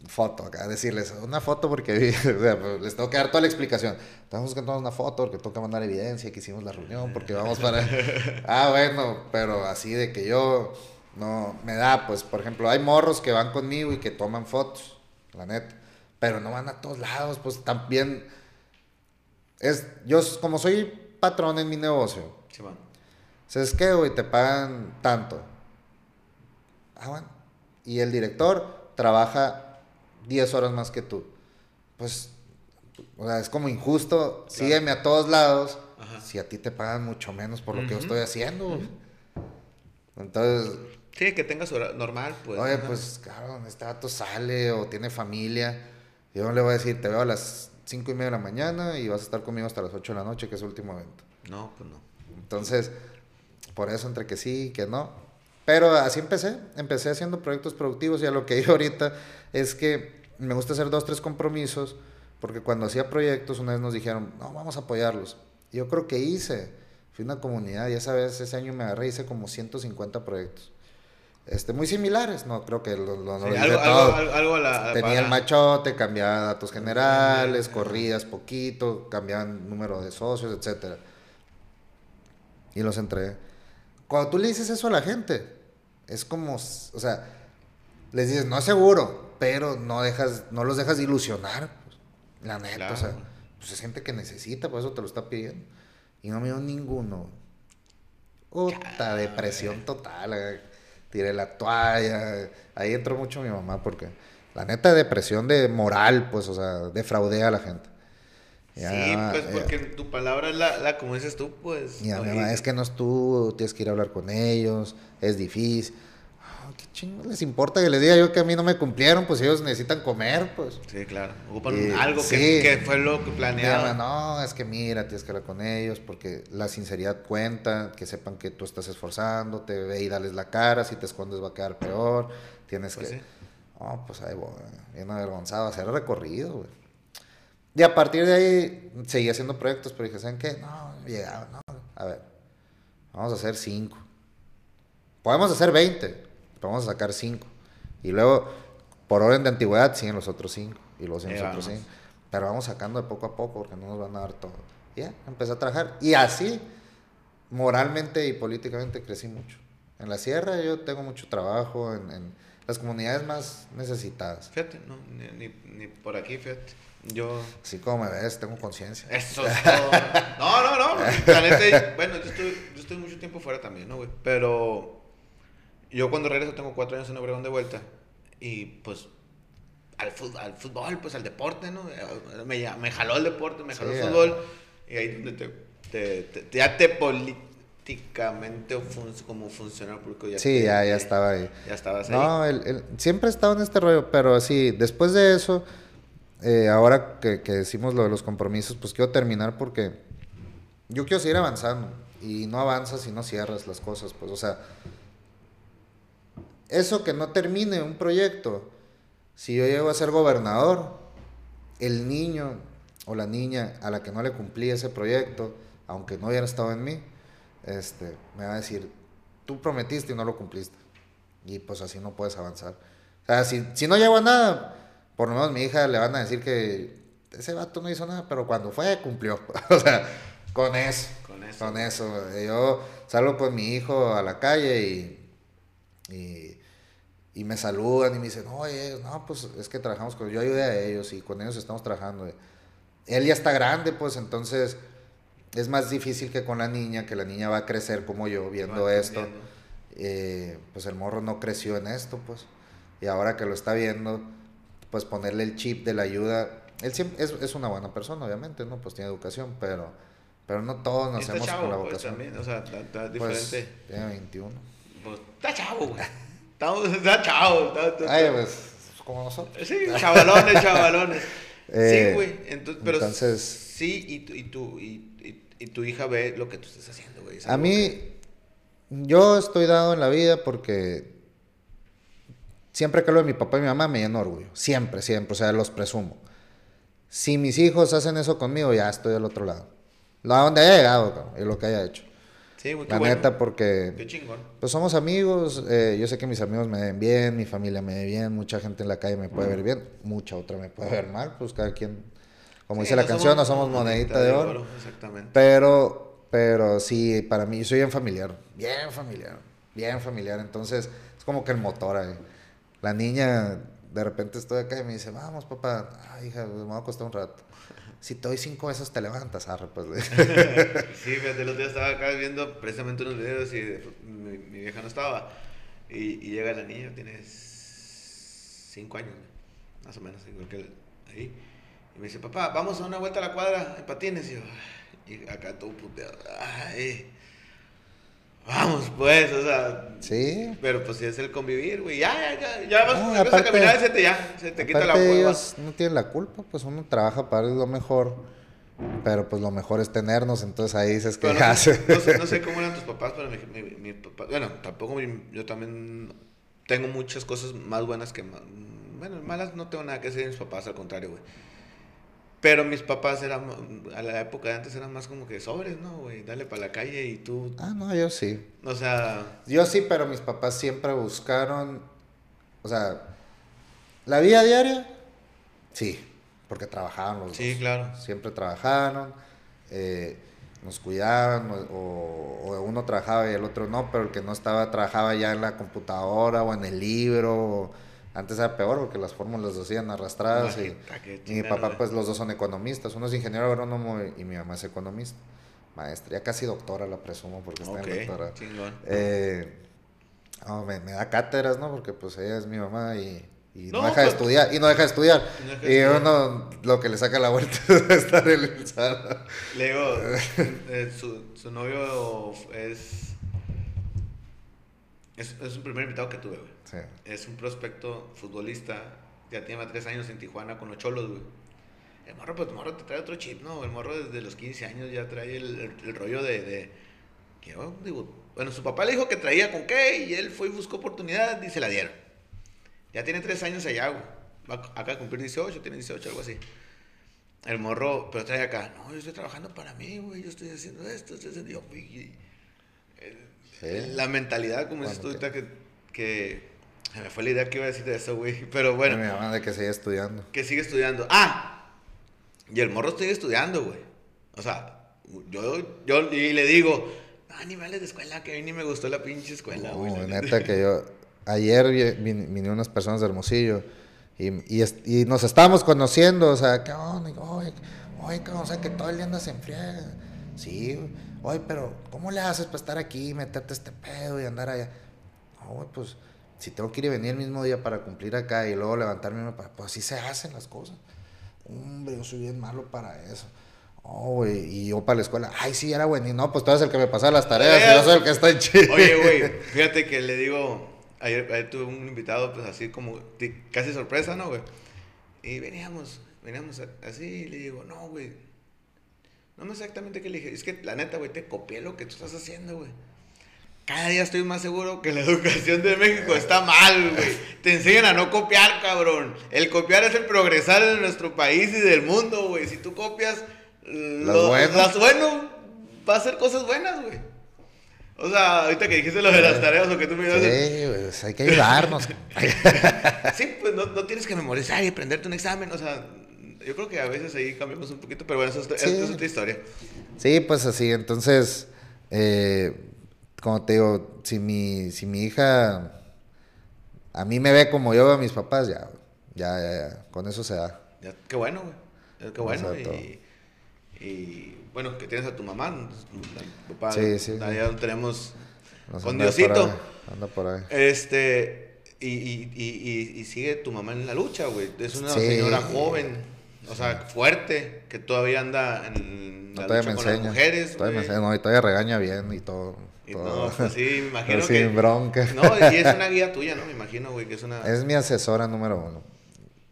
Foto, acá, decirles una foto porque vi- o sea, pues, les tengo que dar toda la explicación. Tenemos que tomar una foto porque tengo que mandar evidencia que hicimos la reunión porque vamos para. ah, bueno, pero así de que yo no me da, pues, por ejemplo, hay morros que van conmigo y que toman fotos, la neta, pero no van a todos lados, pues también es, yo como soy patrón en mi negocio, Sí, man. ¿sabes qué, güey? Te pagan tanto. Ah, bueno. Y el director trabaja 10 horas más que tú. Pues, o sea, es como injusto. Sígueme a todos lados Ajá. si a ti te pagan mucho menos por lo que yo estoy haciendo. Entonces, Sí, que tengas hora normal, pues. oye, Ajá. pues, claro, este vato sale o tiene familia. Yo no le voy a decir, te veo a las 5 y media de la mañana y vas a estar conmigo hasta las 8 de la noche, que es el último evento. No, pues no. Entonces, por eso entre que sí y que no. Pero así empecé, empecé haciendo proyectos productivos y a lo que digo ahorita es que me gusta hacer dos, tres compromisos, porque cuando hacía proyectos una vez nos dijeron, no, vamos a apoyarlos. Yo creo que hice, fui una comunidad y esa vez, ese año me agarré, hice como 150 proyectos. Este, muy similares, no creo que lo, lo, Sí, algo, todo. algo, algo, algo a la. Tenía para- el machote, cambiaba datos generales, corridas poquito, cambiaban número de socios, etcétera. Y los entregué. Cuando tú le dices eso a la gente, es como, o sea, les dices, no es seguro, pero no dejas, no los dejas de ilusionar, pues, la neta, Claro. o sea, pues es gente que necesita, por eso te lo está pidiendo. Y no me dio ninguno. Puta, depresión total. Tiré la toalla. Ahí entró mucho mi mamá porque la neta depresión de moral, pues, o sea, defraudé a la gente. Sí, pues ya. porque tu palabra es la, la como dices tú, pues. Ya, mamá, es que no es tú, tienes que ir a hablar con ellos, es difícil. ¿Qué chingo les importa que les diga yo que a mí no me cumplieron? Pues ellos necesitan comer, pues. Sí, claro. Ocupan Y- algo que, sí. que fue lo que planeaban. no, es que mira, tienes que hablar con ellos porque la sinceridad cuenta, que sepan que tú estás esforzando, te ve y dales la cara, si te escondes va a quedar peor, tienes Pues que... sí. No, pues ahí voy, bien avergonzado, hacer recorrido, güey. Y a partir de ahí seguí haciendo proyectos, pero dije, ¿saben qué? No, llegaba, no, a ver, vamos a hacer cinco. Podemos hacer 20, pero vamos a sacar cinco. Y luego, por orden de antigüedad, siguen los otros cinco. Y luego siguen los otros cinco. Pero vamos sacando de poco a poco porque no nos van a dar todo. Y ya, empecé a trabajar. Y así, moralmente y políticamente crecí mucho. En la sierra yo tengo mucho trabajo en, en las comunidades más necesitadas. Fíjate, no, ni, ni, ni por aquí, fíjate. Yo. Así como me ves, tengo conciencia. Eso es todo. No, no, no. Bueno, yo estoy, yo estoy mucho tiempo fuera también, ¿no, güey? Pero yo cuando regreso tengo cuatro años en Obregón de vuelta. Y pues al fútbol, al fútbol pues al deporte, ¿no? Me, me jaló el deporte, me jaló Sí, el fútbol. Y ahí donde te, te, te- ya te políticamente fun- como funcionario público. Ya Sí, ya, ya estaba ahí. Ya estabas ahí. No, el- el- siempre he estado en este rollo, pero sí, después de eso, eh, ahora que, que decimos lo de los compromisos, pues quiero terminar porque yo quiero seguir avanzando y no avanzas si no cierras las cosas, pues, o sea, eso que no termine un proyecto, si yo llego a ser gobernador, el niño o la niña a la que no le cumplí ese proyecto, aunque no hubiera estado en mí, este, me va a decir, tú prometiste y no lo cumpliste. Y pues así no puedes avanzar. O sea, si, si no llego a nada, por lo menos mi hija le van a decir que ese vato no hizo nada, pero cuando fue, cumplió. o sea, con eso. Con eso. Con eso. Yo salgo con mi hijo a la calle y, y, y me saludan y me dicen, oye, no, pues es que trabajamos con, yo ayudé a ellos y con ellos estamos trabajando. Él ya está grande, pues entonces es más difícil que con la niña, que la niña va a crecer como yo viendo esto. Eh, pues el morro no creció en esto, pues. Y ahora que lo está viendo, pues ponerle el chip de la ayuda. Él siempre, es, es una buena persona, obviamente, ¿no? Pues tiene educación, pero, pero no todos nacemos con la pues, vocación. también, o sea, está, Pues, diferente. tiene 21. Pues, está chavo, güey. Está, está chavo. Está, está- Ay, pues, como nosotros. Sí, chavalones, chavalones. Eh, sí, güey. Entonces, pero entonces- sí, y, y, tu, y, y- tu hija ve lo que tú estás haciendo, güey. A mí, que- yo estoy dado en la vida porque siempre que hablo de mi papá y mi mamá me lleno orgullo. Siempre, siempre. O sea, los presumo. Si mis hijos hacen eso conmigo, ya estoy del otro lado. A donde haya llegado, cabrón, y lo que haya hecho. Sí, güey, La bueno. neta, porque Qué chingón. pues somos amigos. eh, yo sé que mis amigos me ven bien, mi familia me ve bien, mucha gente en la calle me puede ver bien, mucha otra me puede ver mal. Pues cada quien, como Sí, dice la canción, no somos monedita de oro. Exactamente. Pero, pero sí, para mí, yo soy bien familiar, bien familiar, bien familiar. Entonces, es como que el motor ahí. La niña, de repente estoy acá y me dice, vamos, papá, ay, hija, me voy a acostar un rato. Si te doy cinco besos, te levantas, arre, pues. Sí, fíjate, el otro día estaba acá viendo precisamente unos videos y mi, mi vieja no estaba. Y, y llega la niña, tiene cinco años, más o menos, igual que ahí. Y me dice, papá, vamos a una vuelta a la cuadra en patines. Y yo, y acá todo puteado. Ay, vamos pues, o sea. Sí. Pero pues sí es el convivir, güey. Ya, ya, ya, ya vas, No, aparte- a caminar y se te, ya, se te quita la hueva. ellos no tienen la culpa, pues uno trabaja para lo mejor. Pero pues lo mejor es tenernos, entonces ahí dices que no, no, sé, no sé cómo eran tus papás, pero mi, mi, mi papá, bueno, tampoco mi- yo también tengo muchas cosas más buenas que ma- bueno, malas no tengo nada que decir de mis papás, al contrario, güey. Pero mis papás eran, a la época de antes eran más como que sobres, ¿no, güey? Dale para la calle y tú, Ah, no, yo sí. o sea, Yo sí, pero mis papás siempre buscaron, o sea, la vida diaria, sí, porque trabajaban los sí, dos. claro. Siempre trabajaron, eh, nos cuidaban, o, o uno trabajaba y el otro no, pero el que no estaba trabajaba ya en la computadora o en el libro. o- antes era peor porque las fórmulas las hacían arrastradas. Y, mi papá, pues los dos son economistas. Uno es ingeniero agrónomo y, y mi mamá es economista. Maestra, ya casi doctora la presumo porque está en chingón. Eh, no, me, me da cátedras, ¿no? Porque pues ella es mi mamá y, y no, No, deja de pues- estudiar. Y no deja de estudiar. Y no deja de y estudiar. uno lo que le saca la vuelta es estar en el sala. Le digo, eh, su, su novio es, es, es un primer invitado que tuve, güey. Sí. Es un prospecto futbolista. Ya tiene tres años en Tijuana con los cholos, güey. El morro, pues el morro te trae otro chip, ¿no? El morro desde los 15 años ya trae el, el- el rollo de, de- que yo digo, bueno, su papá le dijo que traía con qué y él fue y buscó oportunidad y se la dieron. Ya tiene tres años allá, güey. Va acá a cumplir 18, tiene 18, algo así. El morro, pero trae acá, no, yo estoy trabajando para mí, güey, yo estoy haciendo esto, estoy haciendo... Yo, güey, Sí. la mentalidad, como dices tú ahorita, que, que se me fue la idea que iba a decir de eso, güey. Pero bueno, Mi mamá de que sigue estudiando. que sigue estudiando. Ah, y el morro sigue estudiando, güey. O sea, yo, yo y le digo, ah, ni de escuela, que a mí ni me gustó la pinche escuela, No, güey. la neta que yo... Ayer vi- vin- vinieron unas personas de Hermosillo y, y, nos estábamos conociendo, o sea, ¿qué onda? Y, Oye, oye, cabrón, o sea, que todo el día andas en friega. Sí, güey. oye, pero ¿cómo le haces para estar aquí y meterte este pedo y andar allá? No, güey, pues si tengo que ir y venir el mismo día para cumplir acá y luego levantarme, para, pues así se hacen las cosas. Hombre, yo soy bien malo para eso. Oh, güey, y yo para la escuela, ay, sí, era bueno. Y no, pues tú eres el que me pasa las tareas y yo soy el que está en chido. Oye, güey, fíjate que le digo, ayer, ayer tuve un invitado, pues así como, casi sorpresa, ¿no, güey? Y veníamos, veníamos así, y le digo, no, güey, no me exactamente qué le dije, es que la neta, güey, te copié lo que tú estás haciendo, güey. Cada día estoy más seguro que la educación de México está mal, güey. Te enseñan a no copiar, cabrón. El copiar es el progresar en nuestro país y del mundo, güey. Si tú copias lo, bueno. las bueno, va a ser cosas buenas, güey. O sea, ahorita que dijiste lo de las tareas o que tú me Sí, dices, güey, pues hay que ayudarnos. sí, pues no, no tienes que memorizar y aprenderte un examen. O sea, yo creo que a veces ahí cambiamos un poquito, pero bueno, eso es, Sí. es otra historia. Sí, pues así, entonces, eh, como te digo, si mi, si mi hija a mí me ve como yo veo a mis papás, ya, ya, ya, ya, con eso se da. Ya, qué bueno, güey. Qué bueno. Y, y, bueno, que tienes a tu mamá. ¿no? Papá, Sí, sí. Donde tenemos Nos con Diosito. anda por ahí. Este, y, y, y, y, y sigue tu mamá en la lucha, güey. Es una Sí. señora joven, o sea, fuerte, que todavía anda en No, la lucha me con enseña. las mujeres. todavía me enseña, no, y todavía regaña bien y todo. Y todo. no, pues sí, me imagino Sin que... bronca. No, y es una guía tuya, ¿no? Me imagino, güey, que es una... Es mi asesora número uno.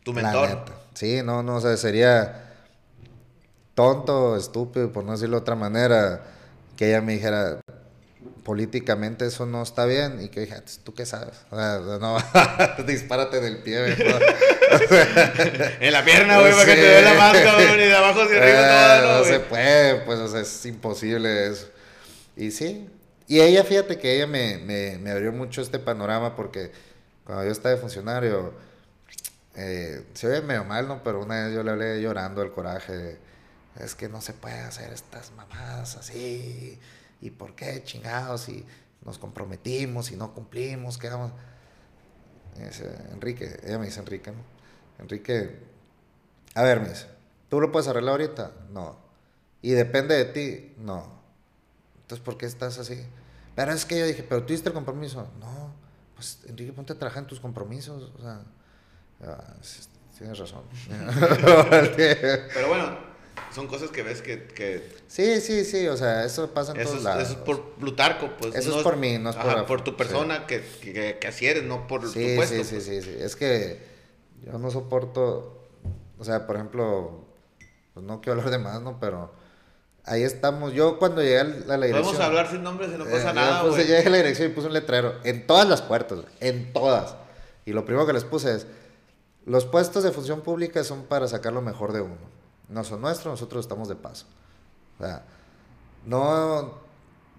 tu mentor. Sí, no, no, o sea, sería tonto, estúpido, por no decirlo de otra manera, que ella me dijera, políticamente eso no está bien, y que dije, ¿tú qué sabes? O sea, no, dispárate del pie, güey. en la pierna, güey, para que te dé la cabrón, y de abajo hacia arriba Ah, todo, No güey. se puede, pues, o sea, es imposible eso. Y sí, y ella, fíjate que ella me, me, me abrió mucho este panorama porque cuando yo estaba de funcionario, eh, se oye medio mal, ¿no? Pero una vez yo le hablé llorando el coraje es que no se puede hacer estas mamadas así, y por qué chingados, y nos comprometimos y no cumplimos, ¿qué vamos? Y dice, Enrique, ella me dice Enrique, ¿no? Enrique, a ver, me dice, ¿tú lo puedes arreglar ahorita? No. ¿Y depende de ti? No. Entonces, ¿por qué estás así? Pero es que yo dije, ¿pero tú diste el compromiso? No. Pues, Enrique, ponte a trabajar en tus compromisos. O sea, ah, tienes razón. Pero bueno, son cosas que ves que, que sí, sí, sí. O sea, eso pasa en eso, todos es, lados. eso es por Plutarco, pues. Eso es por mí, no es por ajá, la- por tu sí. persona que, que, que así eres, no por Sí, tu puesto. sí, sí, pues. sí, sí. Es que yo no soporto, o sea, por ejemplo, pues no quiero hablar de más, ¿no? Pero ahí estamos. Yo cuando llegué a la dirección... Podemos hablar sin nombres y no Eh, pasa yo nada, güey. llegué a la dirección y puse un letrero en todas las puertas, en todas. Y lo primero que les puse es, los puestos de función pública son para sacar lo mejor de uno. No son nuestros, nosotros estamos de paso. O sea, no,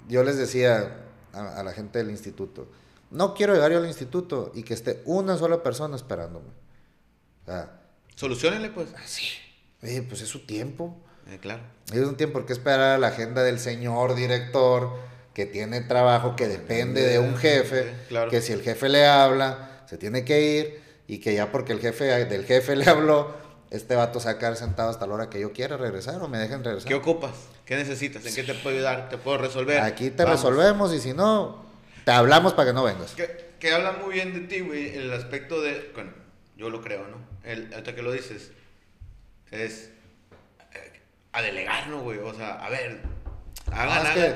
yo les decía a, a la gente del instituto, no quiero llegar yo al instituto y que esté una sola persona esperándome. O sea, Solucionenle, pues. así. Oye, pues es su tiempo. Eh, claro. Es un tiempo que esperar a la agenda del señor director que tiene trabajo, que depende de un jefe, Sí, claro. que si el jefe le habla, se tiene que ir y que ya porque el jefe del jefe le habló, este vato se va a quedar sentado hasta la hora que yo quiera regresar o me dejen regresar. ¿Qué ocupas? ¿Qué necesitas? ¿En qué te puedo ayudar? ¿Te puedo resolver? Aquí te Vamos. resolvemos y si no, te hablamos para que no vengas. Que, que habla muy bien de ti, güey, el aspecto de, bueno, yo lo creo, ¿no? El, ahorita que lo dices, es eh, a delegar, ¿no, güey? O sea, a ver, hagan, No, hagan. que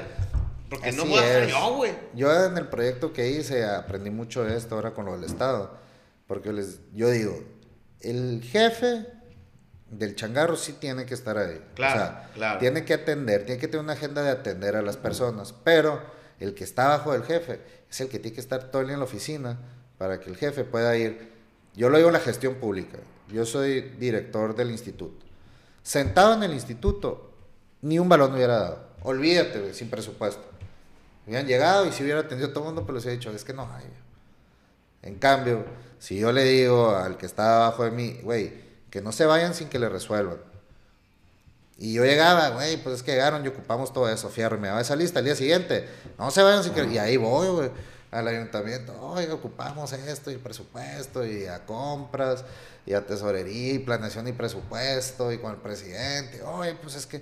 porque no voy a yo, güey. Yo en el proyecto que hice aprendí mucho de esto ahora con lo del Estado. Porque les, yo digo, el jefe del changarro sí tiene que estar ahí. Claro, o sea, claro. tiene que atender, tiene que tener una agenda de atender a las personas. Pero el que está abajo del jefe es el que tiene que estar todo el día en la oficina para que el jefe pueda ir. Yo lo digo en la gestión pública. Yo soy director del instituto. Sentado en el instituto, ni un balón me hubiera dado. Olvídate, sin presupuesto. Hubieran llegado y si hubiera atendido a todo el mundo, pues les hubiera dicho, es que no hay. En cambio, si yo le digo al que está abajo de mí, güey, que no se vayan sin que le resuelvan. Y yo llegaba, güey, pues es que llegaron y ocupamos todo eso, fierro, y me daba esa lista al día siguiente. No se vayan sin que... Y ahí voy, güey, al ayuntamiento, oiga, ocupamos esto y presupuesto, y a compras, y a tesorería, y planeación y presupuesto, y con el presidente. Oye, pues es que...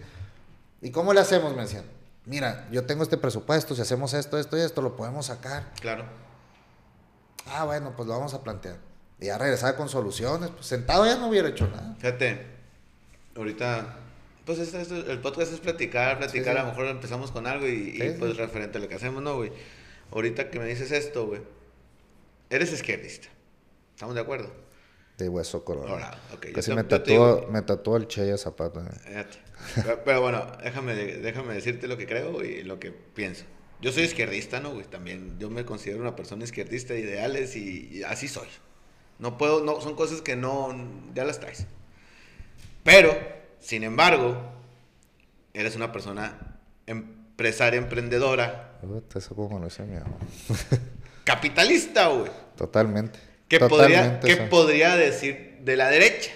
¿Y cómo le hacemos? Me decían. Mira, yo tengo este presupuesto, si hacemos esto, esto y esto, lo podemos sacar. Claro. Ah, bueno, pues lo vamos a plantear. Y ya regresaba con soluciones. Pues sentado ya no hubiera hecho nada. Fíjate, ahorita, pues esto- esto- el podcast es platicar, platicar, Sí, sí. a lo mejor empezamos con algo y, Sí, pues referente a lo que hacemos, ¿no, güey? Ahorita que me dices esto, güey, eres izquierdista, ¿estamos de acuerdo? De hueso colorado. Colorado, ok. Yo Casi me tatuó, me tatuó el Che Zapata. eh. Fíjate. Pero, pero bueno, déjame, déjame decirte lo que creo y lo que pienso. Yo soy izquierdista, ¿no, güey? También yo me considero una persona izquierdista de ideales y, y así soy. No puedo, no, son cosas que no, ya las traes. Pero, sin embargo, eres una persona empresaria, emprendedora, Eso como lo hice mi mamá. capitalista, güey. Totalmente. ¿Qué, podría, Totalmente ¿Qué eso. podría decir de la derecha?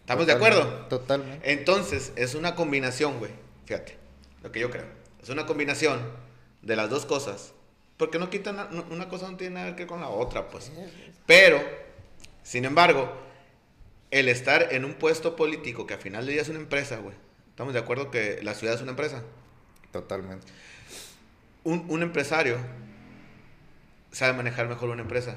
¿Estamos de acuerdo? Totalmente. Entonces, es una combinación, güey. Fíjate, lo que yo creo. Es una combinación de las dos cosas. Porque no quitan, una cosa no tiene nada que ver con la otra, pues. Pero, sin embargo, el estar en un puesto político que al final del día es una empresa, güey. Estamos de acuerdo que la ciudad es una empresa. Totalmente. Un, un empresario sabe manejar mejor una empresa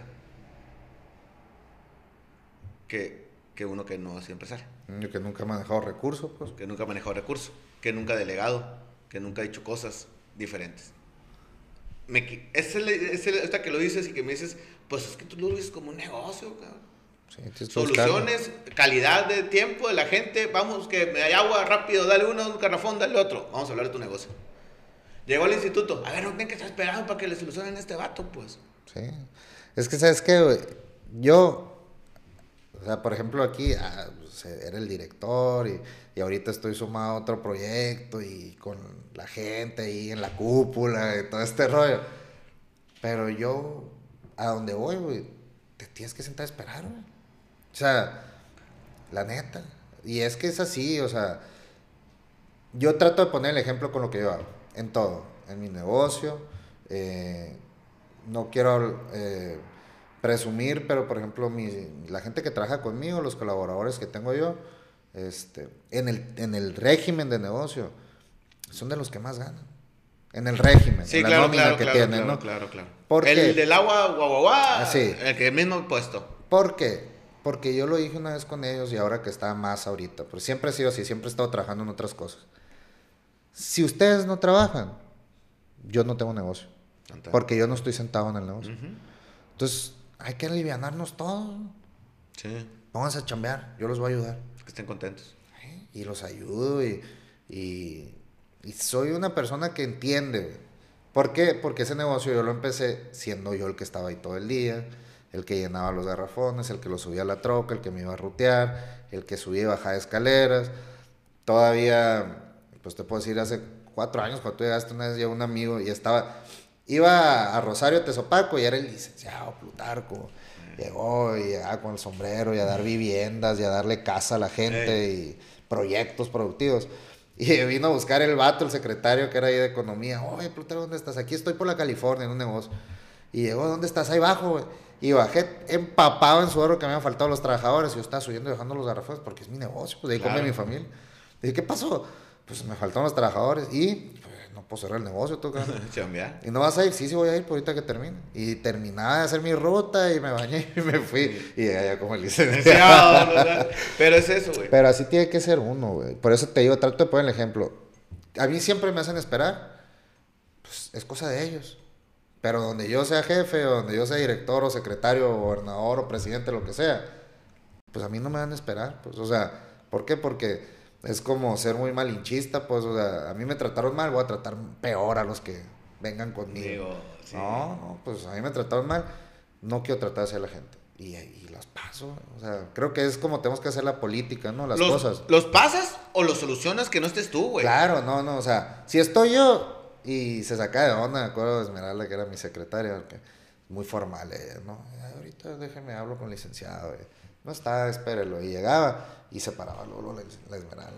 que, que uno que no es empresario. Yo que nunca he manejado recursos, pues. que nunca ha manejado recursos, que nunca ha delegado, que nunca ha hecho cosas diferentes. Me, es el, es el- que lo dices y que me dices, pues es que tú lo ves como un negocio, cabrón. Sí, buscarlo. Soluciones, calidad de tiempo de la gente. Vamos, que me hay agua rápido, dale uno, un garrafón, dale otro. Vamos a hablar de tu negocio. Llegó al instituto. A ver, no tienen que estar esperando para que le solucionen este vato, pues. Sí. Es que, ¿sabes qué? Yo, o sea, por ejemplo, aquí ah, pues, era el director y, y ahorita estoy sumado a otro proyecto y con la gente ahí en la cúpula y todo este rollo. Pero yo, a donde voy, güey, te tienes que sentar a esperar, güey. O sea, la neta. Y es que es así, o sea, yo trato de poner el ejemplo con lo que yo hago, en todo, en mi negocio. eh, no quiero eh, presumir, pero por ejemplo, mi- la gente que trabaja conmigo, los colaboradores que tengo yo, este, en, el, en el régimen de negocio, son de los que más ganan. En el régimen, Sí, en la claro, nómina claro, que claro, tienen, ¿no? claro, claro. ¿Por el del agua, guau, guau, guau, Ah, el que mismo puesto. ¿Por qué? Porque yo lo dije una vez con ellos y ahora que está más ahorita. Pero siempre he sido así, siempre he estado trabajando en otras cosas. Si ustedes no trabajan, yo no tengo negocio. Porque yo no estoy sentado en el negocio. Ujú. Entonces, hay que alivianarnos todos. Sí, Pónganse a chambear, yo los voy a ayudar. que estén contentos. Y los ayudo y, y, y soy una persona que entiende. ¿Por qué? Porque ese negocio yo lo empecé siendo yo el que estaba ahí todo el día, el que llenaba los garrafones, el que los subía a la troca, el que me iba a rutear, el que subía y bajaba escaleras. Todavía, pues te puedo decir, hace cuatro años cuando tú llegaste una vez llegó un amigo y estaba, iba a Rosario Tezopaco y era el licenciado Plutarco. Llegó y llegaba con el sombrero y a dar viviendas y a darle casa a la gente y proyectos productivos. Y vino a buscar el vato, el secretario que era ahí de economía. Oye, Plutarco, ¿dónde estás? Aquí estoy por la California en un negocio. Y llegó, ¿dónde estás? Ahí bajo, güey. Y bajé empapado en suero que me habían faltado los trabajadores. Y yo estaba subiendo y dejando los garrafones porque es mi negocio, pues de ahí come Claro. mi familia. Dije, ¿qué pasó? Pues me faltaron los trabajadores y pues, no puedo cerrar el negocio, tú. ¿Y no vas a ir? Sí, sí voy a ir por ahorita que termine. Y terminaba de hacer mi ruta y me bañé y me fui. Y allá como el licenciado. Pero es eso, güey. Pero así tiene que ser uno, güey. Por eso te digo, trato de poner el ejemplo. A mí siempre me hacen esperar. Pues es cosa de ellos. Pero donde yo sea jefe, o donde yo sea director, o secretario, o gobernador, o presidente, lo que sea, pues a mí no me van a esperar. Pues, o sea, ¿por qué? Porque es como ser muy malinchista, pues, o sea, a mí me trataron mal, voy a tratar peor a los que vengan conmigo. Digo, sí. No, no, pues a mí me trataron mal, no quiero tratar así a la gente. Y, y las paso, o sea, creo que es como tenemos que hacer la política, ¿no? Las ¿Los, cosas. ¿Los pasas o los solucionas que no estés tú, güey? Claro, no, no, o sea, si estoy yo y se saca de onda, me acuerdo de Esmeralda, que era mi secretaria, porque muy formal ella, ¿no? "Ay, ahorita déjeme hablo con el licenciado, güey. No está, espérelo. Y llegaba y se paraba luego la, la Esmeralda.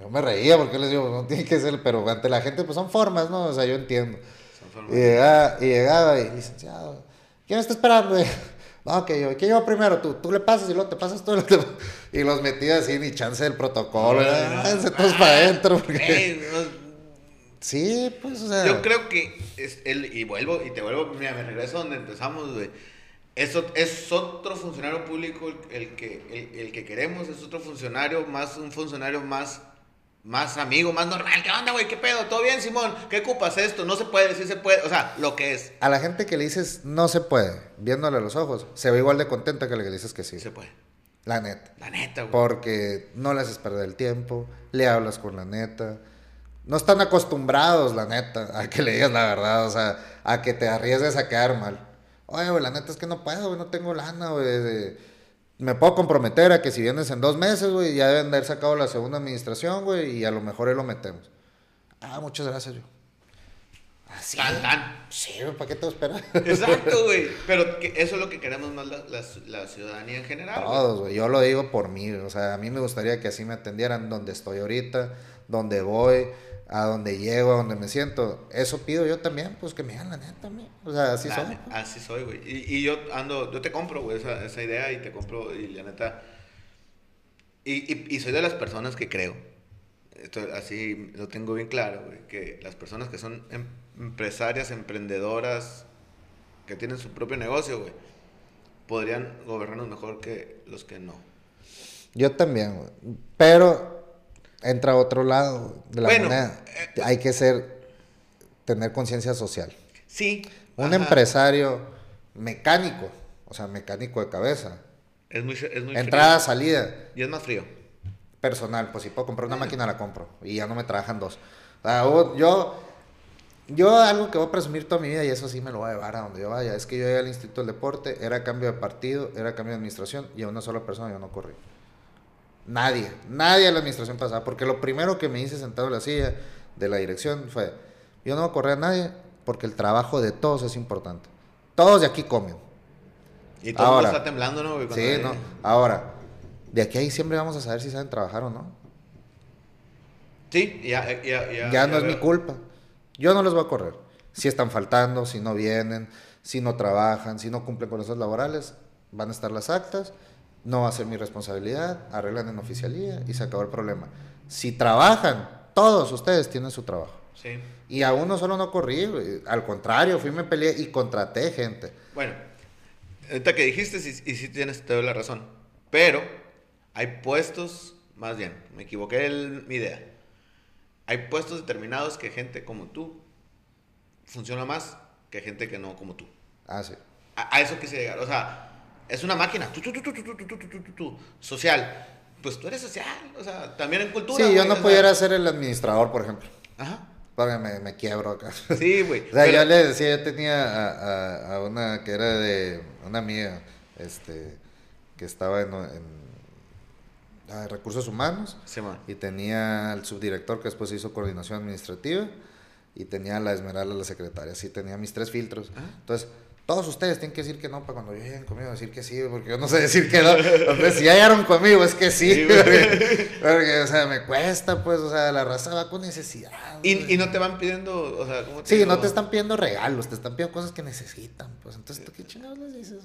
Yo me reía porque les digo, no tiene que ser, pero ante la gente, pues son formas, ¿no? O sea, yo entiendo. Son Y llegaba, y llegaba y, licenciado, ¿quién está esperando? No, que yo, que yo primero, tú, tú le pasas y luego te pasas tú. y los metía así, ni chance del protocolo. No, no, no. Váyanse todos para adentro. porque- Ey, no, Sí, pues, o sea. Yo creo que es el, y vuelvo, y te vuelvo, mira, me regreso donde empezamos, güey. Eso es otro funcionario público el, el que, el, el que queremos, es otro funcionario, más un funcionario más, más amigo, más normal. ¿Qué onda, güey? ¿Qué pedo? ¿Todo bien, Simón? ¿Qué ocupas esto? No se puede, sí se puede. O sea, lo que es, A la gente que le dices no se puede, viéndole a los ojos, se ve igual de contenta que la que le dices que sí. sí se puede. La neta. La neta, güey. Porque no le haces perder el tiempo, le hablas con la neta. No están acostumbrados, la neta, a que le digas la verdad, o sea, a que te arriesgues a quedar mal. Oye, güey, la neta es que no puedo, güey, no tengo lana, güey. de- Me puedo comprometer a que si vienes en dos meses, güey, ya deben de haber sacado la segunda administración, güey, y a lo mejor ahí lo metemos. Ah, muchas gracias, yo. Así. Tan, tan. Sí, güey, ¿para qué te esperar? Exacto, güey. Pero que eso es lo que queremos más la, la, la ciudadanía en general. Todos, güey. Yo lo digo por mí. O sea, a mí me gustaría que así me atendieran donde estoy ahorita, donde voy, a donde llego, a donde me siento. Eso pido yo también, pues que me digan la neta también. O sea, así La ne- Así soy, güey. Y, y yo ando, yo te compro, güey, esa, esa idea y te compro, y la neta. Y, y, y soy de las personas que creo, esto, así lo tengo bien claro, güey, que las personas que son em- empresarias, emprendedoras, que tienen su propio negocio, güey, podrían gobernarnos mejor que los que no. Yo también, güey. Pero entra otro lado de la Bueno, moneda. eh, Hay que ser, tener conciencia social. Sí. Un ajá. empresario mecánico, o sea, mecánico de cabeza, Es muy, es muy Entrada, salida. Y es más frío. Personal, pues si puedo comprar una máquina la compro. Y ya no me trabajan dos. O sea, yo, yo algo que voy a presumir toda mi vida y eso sí me lo voy a llevar a donde yo vaya. Es que yo llegué al Instituto del Deporte, era cambio de partido, era cambio de administración y a una sola persona yo no corrí. Nadie, nadie de la administración pasaba. Porque lo primero que me hice sentado en la silla de la dirección fue, yo no voy a correr a nadie porque el trabajo de todos es importante. Todos de aquí comen. Y todo Ahora. está temblando, ¿no? Cuando Sí, hay- no. Ahora, de aquí a diciembre vamos a saber si saben trabajar o no. Sí, ya, ya, ya. Ya no es veo. mi culpa. Yo no los voy a correr. Si están faltando, si no vienen, si no trabajan, si no cumplen con esos laborales, van a estar las actas, no va a ser mi responsabilidad, arreglan en oficialía y se acabó el problema. Si trabajan, todos ustedes tienen su trabajo. Sí. Y a uno solo no corrí, al contrario, fui, me peleé y contraté gente. Bueno, ahorita que dijiste, sí, y sí tienes toda la razón. Pero hay puestos, más bien, me equivoqué en mi idea. Hay puestos determinados que gente como tú funciona más que gente que no como tú. Ah, sí. A, a eso quise llegar. O sea, es una máquina. Tú, tú, tú, social. Pues tú eres social. O sea, también en cultura. Sí, yo no pudiera ser el administrador, por ejemplo. Ajá. Porque me, quiebro acá. Sí, güey. o sea, yo le decía, yo tenía a, una que era de una amiga, este, que estaba en, recursos humanos. Sí, y tenía al subdirector que después hizo coordinación administrativa. Y tenía a la Esmeralda, la secretaria. Sí, tenía mis tres filtros. Entonces, todos ustedes tienen que decir que no para cuando lleguen conmigo, decir que sí, porque yo no sé decir que no. Entonces, si ya llegaron conmigo, es que sí. Sí, güey. porque, porque, o sea, me cuesta, pues, o sea, la raza va con necesidad. Y, y no te van pidiendo, o sea, ¿cómo te Sí, digo? no te están pidiendo regalos, te están pidiendo cosas que necesitan. Pues entonces, ¿tú qué chingados les dices?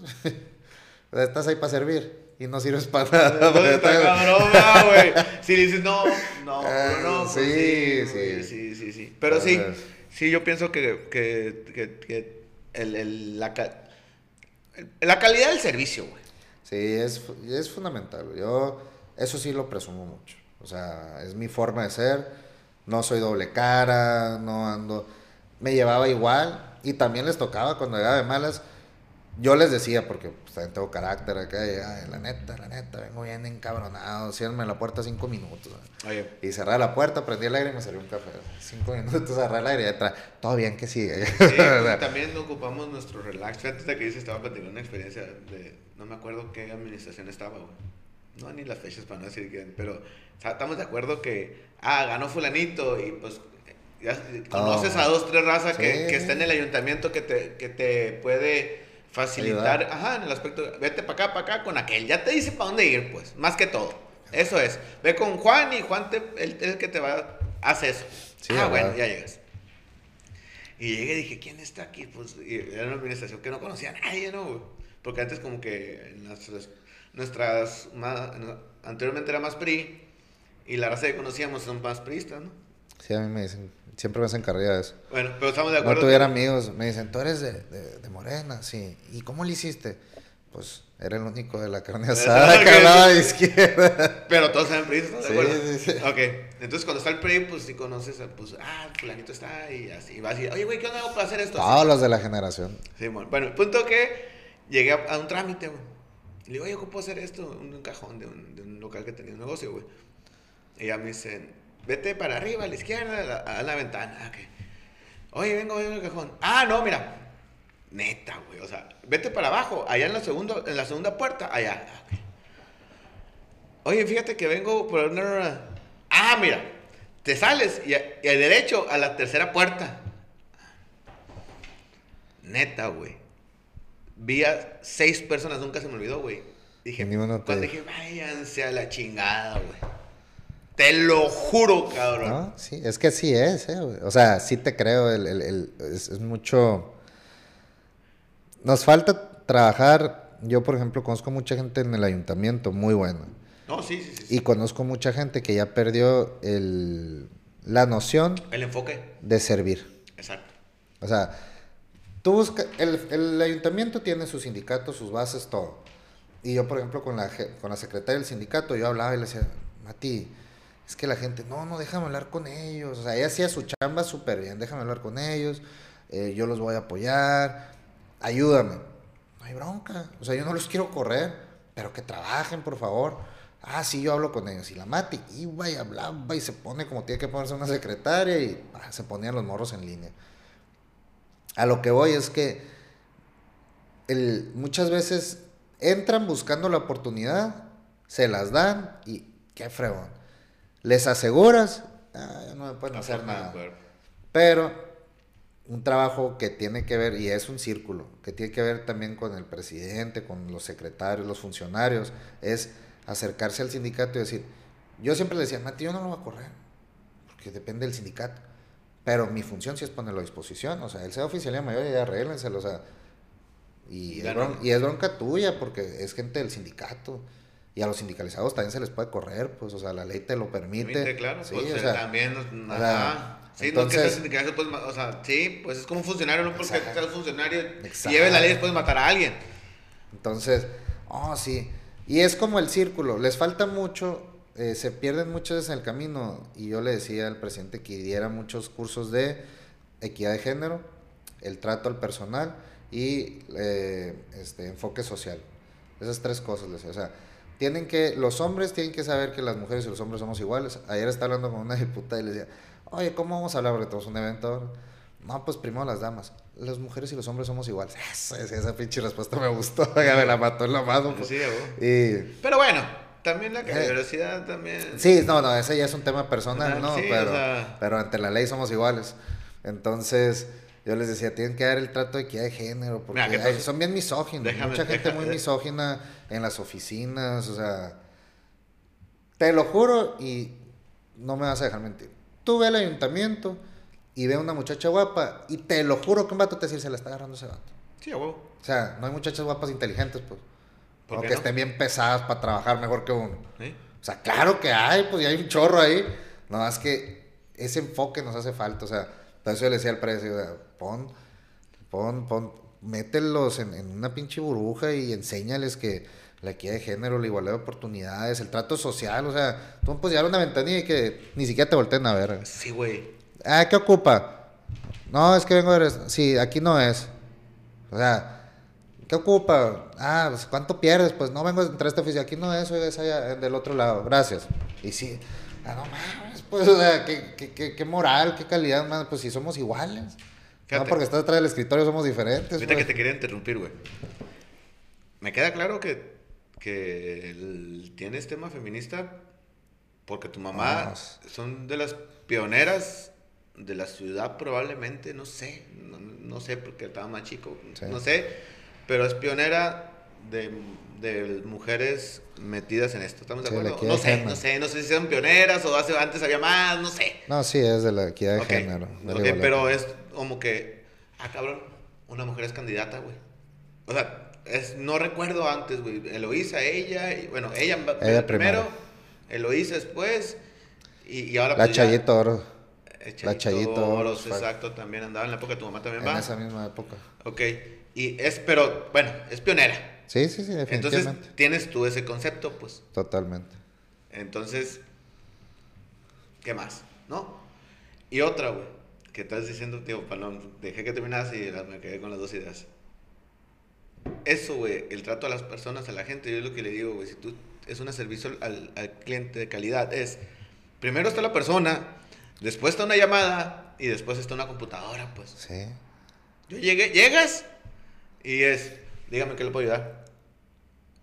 O sea, estás ahí para servir y no sirves para nada. No, está cabrón, güey. Si le dices no, no, Ah, no, pues sí, güey, sí. sí, sí, sí. Pero sí, sí, yo pienso que, que, que, que el, el- la, la calidad del servicio, güey. Sí, es, es fundamental. Yo eso sí lo presumo mucho. O sea, es mi forma de ser. No soy doble cara, no ando... Me llevaba igual y también les tocaba cuando llegaba de malas. Yo les decía, porque pues, también tengo carácter acá, y, "Ay, la neta, la neta, vengo bien encabronado, cierrenme la puerta cinco minutos. güey". Oye, Y cerraba la puerta, prendí el aire y me serví un café. Cinco minutos, cerré el aire y detrás. Todo bien que sigue. sí, pues, también ocupamos nuestro relax. Fíjate que dice, estaba platicando una experiencia de, no me acuerdo qué administración estaba, güey. No, ni las fechas para no decir quién, pero o sea, estamos de acuerdo que, ah, ganó fulanito y pues ya conoces Oh. a dos, tres razas que, que está en el ayuntamiento que te, que te puede facilitar, Ayudar. ajá, en el aspecto, vete para acá, para acá con aquel, ya te dice para dónde ir, pues, más que todo. Eso es. Ve con Juan y Juan te, es el que te va, hace eso. Sí, ah, bueno, ya llegas. Y llegué y dije, ¿quién está aquí? Pues y era una administración que no conocía a nadie, ¿no? güey? Porque antes como que en nuestras, no, anteriormente era más PRI y la raza que conocíamos son más priistas, ¿no? Sí, a mí me dicen, siempre me hacen carrilla de eso. Bueno, pero estamos de No acuerdo. tuviera amigos, me dicen, tú eres de, de, de Morena, sí. ¿Y cómo le hiciste? Pues era el único de la carne asada que hablaba de izquierda. Pero todos saben PRI, ¿estás de Sí, acuerdo? sí, sí. Ok, entonces cuando está el PRI, pues sí conoces, pues, ah, fulanito está y así, y vas y, oye, güey, ¿qué onda hago para hacer esto? Todos los de la generación. Sí, bueno. Bueno, el punto que llegué a, a un trámite, güey. Y le digo, oye, ¿cómo puedo hacer esto? Un, un cajón de un, de un local que tenía un negocio, güey. Y ya me dicen, vete para arriba, a la izquierda, a la, a la ventana. Ah, ok. Oye, vengo, vengo el cajón. Ah, no, mira. Neta, güey. O sea, vete para abajo, allá en la, segundo, en la segunda puerta, allá. Ah, ok. Oye, fíjate que vengo por una... Ah, mira. Te sales y, a- y al derecho a la tercera puerta. Neta, güey. Vi a seis personas, nunca se me olvidó, güey. Dije, ni uno te- cuando dije, váyanse a la chingada, güey. Te lo juro, cabrón. ¿No? Sí, es que así es, eh. O sea, sí te creo, el, el- el- es, es mucho... Nos falta trabajar, yo por ejemplo conozco mucha gente en el ayuntamiento muy buena. No, sí, sí, sí. sí. Y conozco mucha gente que ya perdió el, la noción El enfoque. de servir. Exacto. O sea, tú buscas, el, el ayuntamiento tiene sus sindicatos, sus bases, todo. Y yo, por ejemplo, con la, con la secretaria del sindicato, yo hablaba y le decía, Mati, es que la gente, no, no, déjame hablar con ellos. O sea, ella hacía su chamba súper bien, déjame hablar con ellos, eh, yo los voy a apoyar, ayúdame. No hay bronca. O sea, yo no los quiero correr, pero que trabajen, por favor. Ah, sí, yo hablo con ellos. Y la Mati iba y hablaba y se pone como tiene que ponerse una secretaria y ah, se ponían los morros en línea. A lo que voy es que muchas veces entran buscando la oportunidad, se las dan y qué fregón. Les aseguras, ah, no me pueden hacer nada. Pero un trabajo que tiene que ver, y es un círculo, que tiene que ver también con el presidente, con los secretarios, los funcionarios, es acercarse al sindicato y decir, yo siempre le decía, Mati, yo no lo voy a correr, porque depende del sindicato. Pero mi función sí es ponerlo a disposición, o sea, él sea oficialía mayor y ya arréglenselo, o sea, y, es bronca, y es bronca tuya porque es gente del sindicato. Y a los sindicalizados también se les puede correr, pues, o sea, la ley te lo permite. permite claro, sí, pues, o sea, también, ajá. Sí, entonces, no que pues, o sea, sí, pues es como un funcionario, no porque seas funcionario lleve la ley después matar a alguien. Entonces, oh, sí. Y es como el círculo, les falta mucho, eh, se pierden muchas veces en el camino. Y yo le decía al presidente que diera muchos cursos de equidad de género, el trato al personal y eh, este, enfoque social. Esas tres cosas, les decía. O sea, tienen que, los hombres tienen que saber que las mujeres y los hombres somos iguales. Ayer estaba hablando con una diputada y le decía, oye, ¿cómo vamos a hablar? Porque tenemos un evento. No, pues primero las damas. Las mujeres y los hombres somos iguales. Esa, esa pinche respuesta me gustó. Ya me la mató en la mano. Pues. Sí, y... Pero bueno, también la diversidad también. Sí, no, no, ese ya es un tema personal, ¿no? pero, pero ante la ley somos iguales. Entonces, yo les decía, tienen que dar el trato de equidad de género, porque son bien misóginos. mucha gente muy misógina en las oficinas, o sea. Te lo juro y no me vas a dejar mentir. Tú ve al ayuntamiento y ve a una muchacha guapa y te lo juro que un vato te dice, se la está agarrando ese vato. Sí, a huevo. O sea, no hay muchachas guapas inteligentes, pues. O que estén bien pesadas para trabajar mejor que uno. O sea, claro que hay, pues ya hay un chorro ahí. No, más que ese enfoque nos hace falta. O sea, por eso yo le decía al precio, pon, pon, pon, mételos en, en una pinche burbuja y enséñales que la equidad de género, la igualdad de oportunidades, el trato social, o sea, tú puedes llegar a una ventanilla y que ni siquiera te volteen a ver. Sí, güey. Ah, ¿qué ocupa? No, es que vengo a ver, sí, aquí no es. O sea, ¿qué ocupa? Ah, pues, ¿cuánto pierdes? Pues no vengo a entrar a esta oficina, aquí no es, es allá del otro lado, gracias. Y sí, ah, no mames, pues, o sea, qué, qué, qué, moral, qué calidad, man, pues si somos iguales. no porque estás detrás del escritorio somos diferentes. Ahorita que te quería interrumpir, güey. Me queda claro que que tienes tema feminista porque tu mamá son de las pioneras de la ciudad probablemente, no sé, no, sé porque estaba más chico, no sé, pero es pionera de, de, mujeres metidas en esto, ¿estamos de acuerdo? No sé, no sé, no sé si son pioneras o hace, antes había más, no sé. No, sí, es de la equidad de género. pero es como que, ah, cabrón, una mujer es candidata, güey. O sea, es, no recuerdo antes, güey. Eloísa, ella, y, bueno, ella, ella primero, Eloísa después, y, y ahora... La pues, Chayito Oro. Eh, la Chayito Oro, exacto, también andaba en la época, tu mamá también va. En esa misma época. Ok, y es, pero, bueno, es pionera. Sí, sí, sí, definitivamente. Entonces, tienes tú ese concepto, pues. Totalmente. Entonces, ¿qué más? ¿No? Y otra, güey, que estás diciendo, tío, Palón, dejé que terminas y me quedé con las dos ideas eso, güey, el trato a las personas, a la gente, yo es lo que le digo, güey, si tú es un servicio al, cliente de calidad, es, primero está la persona, después está una llamada y después está una computadora, pues. Sí. Yo llegué, llegas y es, dígame qué le puedo ayudar.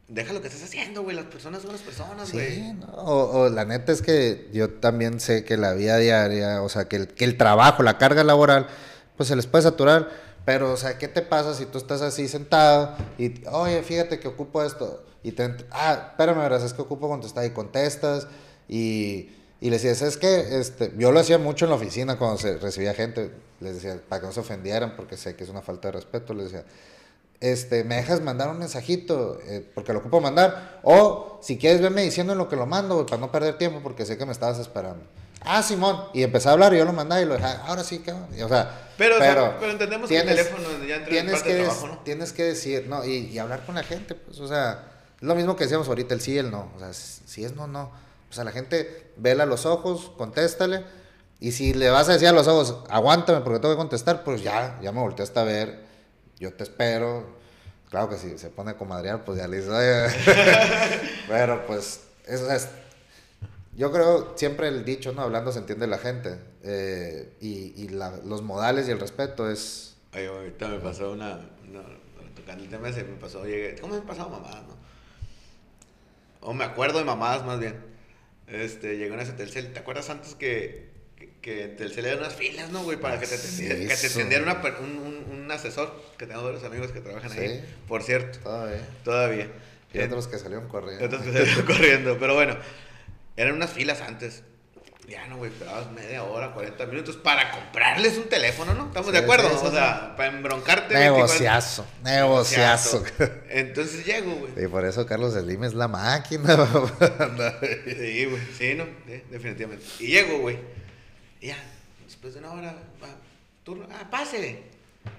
Deja lo que estás haciendo, güey. Las personas son las personas, güey. Sí, o, la neta es que yo también sé que la vida diaria, o sea, que el, que el trabajo, la carga laboral, pues se les puede saturar pero, o sea, ¿qué te pasa si tú estás así sentado y, oye, fíjate que ocupo esto? Y te, ah, espérame, verás, es que ocupo contestar y contestas y, y les decías, es que este, yo lo hacía mucho en la oficina cuando se recibía gente, les decía, para que no se ofendieran, porque sé que es una falta de respeto, les decía, este, me dejas mandar un mensajito, eh, porque lo ocupo mandar, o si quieres verme diciendo en lo que lo mando, para no perder tiempo, porque sé que me estabas esperando. Ah, Simón. Y empecé a hablar y yo lo mandaba y lo dejaba. Ahora sí, que. O sea. Pero, pero, entendemos que el teléfono ya entra tienes en parte que trabajo, ¿no? Tienes que decir, ¿no? Y, y, hablar con la gente, pues, o sea. Es lo mismo que decíamos ahorita, el sí y el no. O sea, si es no, no. O sea, la gente, vela los ojos, contéstale. Y si le vas a decir a los ojos, aguántame porque tengo que contestar, pues ya, ya me volteaste a ver. Yo te espero. Claro que si se pone a comadrear, pues ya le dices. Pero pues, eso es. Yo creo, siempre el dicho, ¿no? Hablando se entiende la gente. eh, y y la- los modales y el respeto es. Ay, ahorita me pasó una, una- tocando el tema ese, me pasó, llegué, ¿cómo me han pasado mamadas, no? O me acuerdo de mamadas más bien. Este, llegó una Telcel, ¿te acuerdas antes que, que, que en Telcel eran unas filas, no, güey? Para que te que te una un, un, un asesor, que tengo varios amigos que trabajan Sí. ahí, por cierto, Todavía. todavía. Y otros que salieron corriendo. Otros que salieron corriendo, pero bueno, eran unas filas antes. Ya no, güey, esperabas media hora, 40 minutos para comprarles un teléfono, ¿no? ¿Estamos de Sí, acuerdo? sí, o sea, para embroncarte. 24 Negociazo, negociazo. Entonces llego, güey. Y por eso Carlos Slim es la máquina. Sí, güey, sí, no, sí, definitivamente. Y llego, güey. Y ya, después de una hora, va, turno, ah, pase.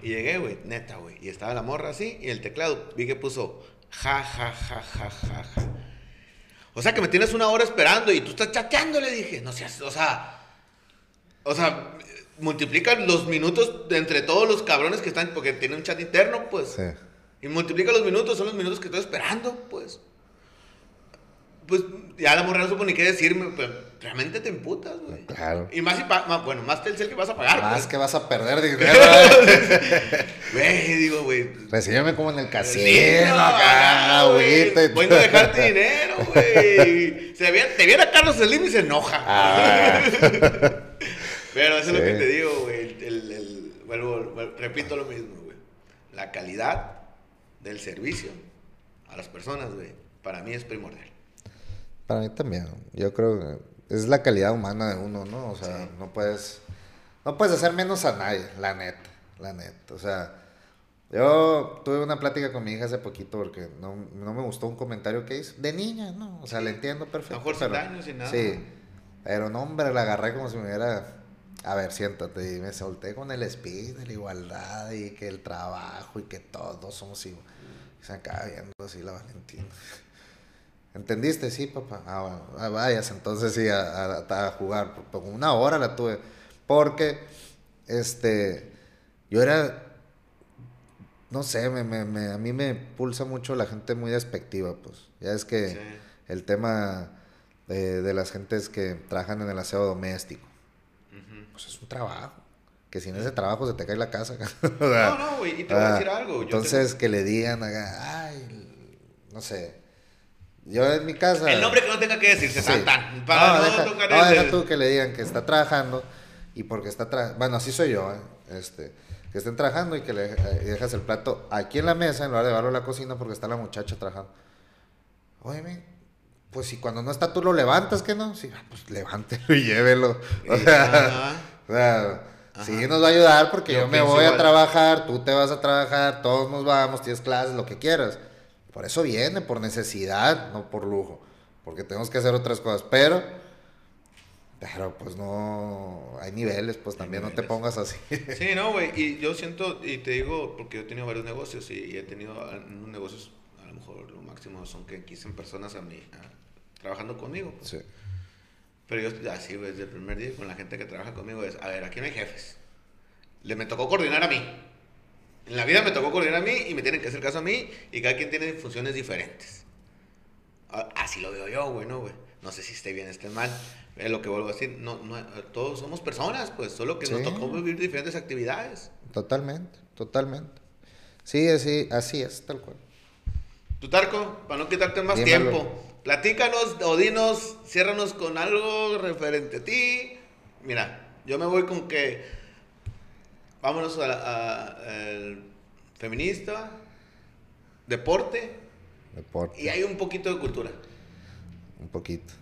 Y llegué, güey, neta, güey. Y estaba la morra así, y el teclado, vi que puso ja, ja, ja, ja, ja, ja. O sea, que me tienes una hora esperando y tú estás chateando, le dije. No seas, o sea, o sea, multiplican los minutos de entre todos los cabrones que están, porque tiene un chat interno, pues. Sí. Y multiplica los minutos, son los minutos que estoy esperando, pues. Pues ya la morra no supo ni qué decirme, pero realmente te emputas, güey. Claro. Y más si pa- más- bueno, más Telcel que vas a pagar, Más pues. que vas a perder dinero. Güey, digo, güey. Recíbeme como en el Sí, casino, no, acá, güey. y Voy a dejarte dinero, güey. Viera- te viera Carlos Slim y se enoja. Ah. Pero eso es lo que te digo, güey. El, el- el- vuelvo- vuelvo- repito lo mismo, güey. La calidad del servicio a las personas, güey, para mí es primordial. Para mí también. Yo creo que es la calidad humana de uno, ¿no? O sea, Sí. no puedes. No puedes hacer menos a nadie, la neta. La neta. O sea, yo tuve una plática con mi hija hace poquito porque no, no me gustó un comentario que hizo. De niña, ¿no? O sea, le entiendo perfecto. mejor sin pero- daño, sin nada. Sí. Pero no, hombre, la agarré como si me hubiera. A ver, siéntate. Y me solté con el speed de la igualdad y que el trabajo y que todos somos iguales. Y se acaba viendo así la Valentina. ¿Entendiste? Sí, papá. Ah, bueno. Ah, vayas entonces sí a, a- a jugar. Por- por una hora la tuve. Porque, este, yo era, no sé, me, me- me- a mí me pulsa mucho la gente muy despectiva, pues. Ya es que Sí. el tema de, de las gentes que trabajan en el aseo doméstico, pues es un trabajo. Que sin ese trabajo se te cae la casa. O sea, No, no, güey, y te voy a Ah, decir algo. yo Entonces, que le digan, ay, no sé. Yo en mi casa. El nombre que no tenga que decirse, Sí. tan, para no, no, deja, tocar no, el- deja tú que le digan que está trabajando y porque está trabajando. Bueno, así soy yo, ¿eh? Este, que estén trabajando y que le y dejas el plato aquí en la mesa en lugar de llevarlo a la cocina porque está la muchacha trabajando. Oye, pues si cuando no está tú lo levantas, ¿qué no? Sí, ah, pues levántelo y llévelo. O sea, o sí nos va a ayudar porque Yo yo, me voy a trabajar, tú te vas a trabajar, todos nos vamos, tienes clases, lo que quieras. Por eso viene, por necesidad, no por lujo. Porque tenemos que hacer otras cosas. Pero, pero pues no, hay niveles, pues también no te niveles. pongas así. Sí, no, güey, y yo siento, y te digo, porque yo he tenido varios negocios y, he tenido negocios, a lo mejor lo máximo son que 15 personas a mí, a- trabajando conmigo. pues. Sí. Pero yo así, güey, desde el primer día con la gente que trabaja conmigo es, a ver, aquí no hay jefes. Le me tocó coordinar a mí. En la vida me tocó coordinar a mí y me tienen que hacer caso a mí y cada quien tiene funciones diferentes. A- Así lo veo yo, güey, ¿no, güey? No sé si esté bien, esté mal. Es lo que vuelvo a decir. No, no, todos somos personas, pues, solo que nos tocó vivir diferentes actividades. Totalmente, totalmente. Sí, así, así es, tal cual. Tu Tarco, para no quitarte más Dímelo. tiempo, platícanos o dinos, ciérranos con algo referente a ti. Mira, yo me voy con que vámonos a, a- al feminista, deporte Deporte, y hay un poquito de cultura. un poquito.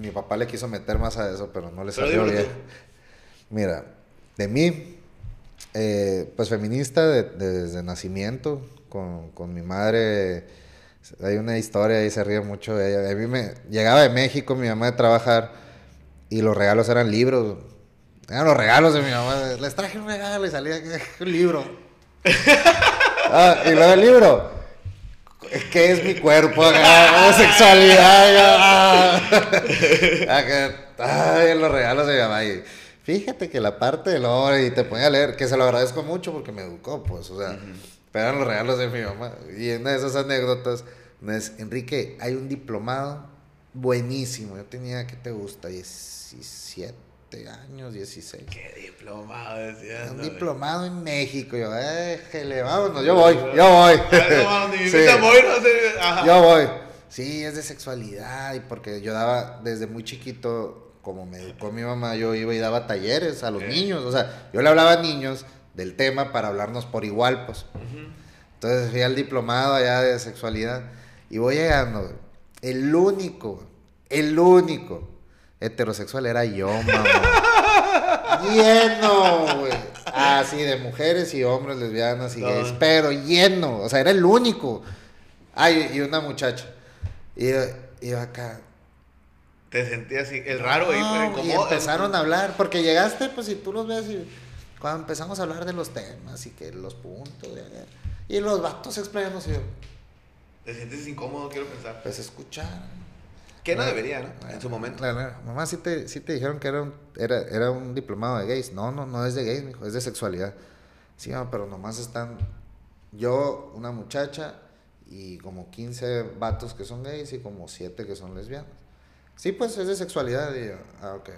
Mi papá le quiso meter más a eso, pero no le Pero salió bien. Mira, de mí, eh, pues feminista de- de- desde nacimiento, con, con mi madre, hay una historia ahí, se ríe mucho de ella. A mí me llegaba de México mi mamá de trabajar y los regalos eran libros. Eran los regalos de mi mamá. Les traje un regalo y salía un libro. Ah, y luego el libro. ¿Qué es mi cuerpo? acá? Homosexualidad. ah. Ay, los regalos de mi mamá. Y fíjate que la parte del hombre, y te ponía a leer, que se lo agradezco mucho porque me educó, pues, o sea, Pero eran los regalos de mi mamá. Y en una de esas anécdotas, vez, Enrique, hay un diplomado buenísimo. Yo tenía, ¿qué te gusta? 17 años, 16. Qué diplomado, decía. Un diplomado en México. Yo, déjele, vámonos, yo voy, yo voy. Ajá. Yo voy. Sí, es de sexualidad y porque yo daba desde muy chiquito, como me educó mi mamá, yo iba y daba talleres a los niños. O sea, yo le hablaba a niños del tema para hablarnos por igual, pues. Entonces fui al diplomado allá de sexualidad y voy llegando. El único, el único heterosexual era yo, mamá. lleno, güey. Así de mujeres y hombres, lesbianas y Todo. gays, pero lleno. O sea, era el único. Ay, y una muchacha. Y yo, y yo acá. Te sentías así, el raro ahí, No, y como. empezaron a hablar, porque llegaste, pues, y tú los ves y cuando empezamos a hablar de los temas y que los puntos, y, y los vatos explayándose, yo, Te sientes incómodo, quiero pensar. pues, escuchar. Que no Ah, debería, ¿no? En su momento. La- la- mamá, sí te, sí te dijeron que era un, era, era un diplomado de gays. No, no, no es de gays, mijo, es de sexualidad. Sí, mamá, pero nomás están yo, una muchacha y como 15 vatos que son gays y como 7 que son lesbianas. Sí, pues es de sexualidad. Y yo, ah, ok.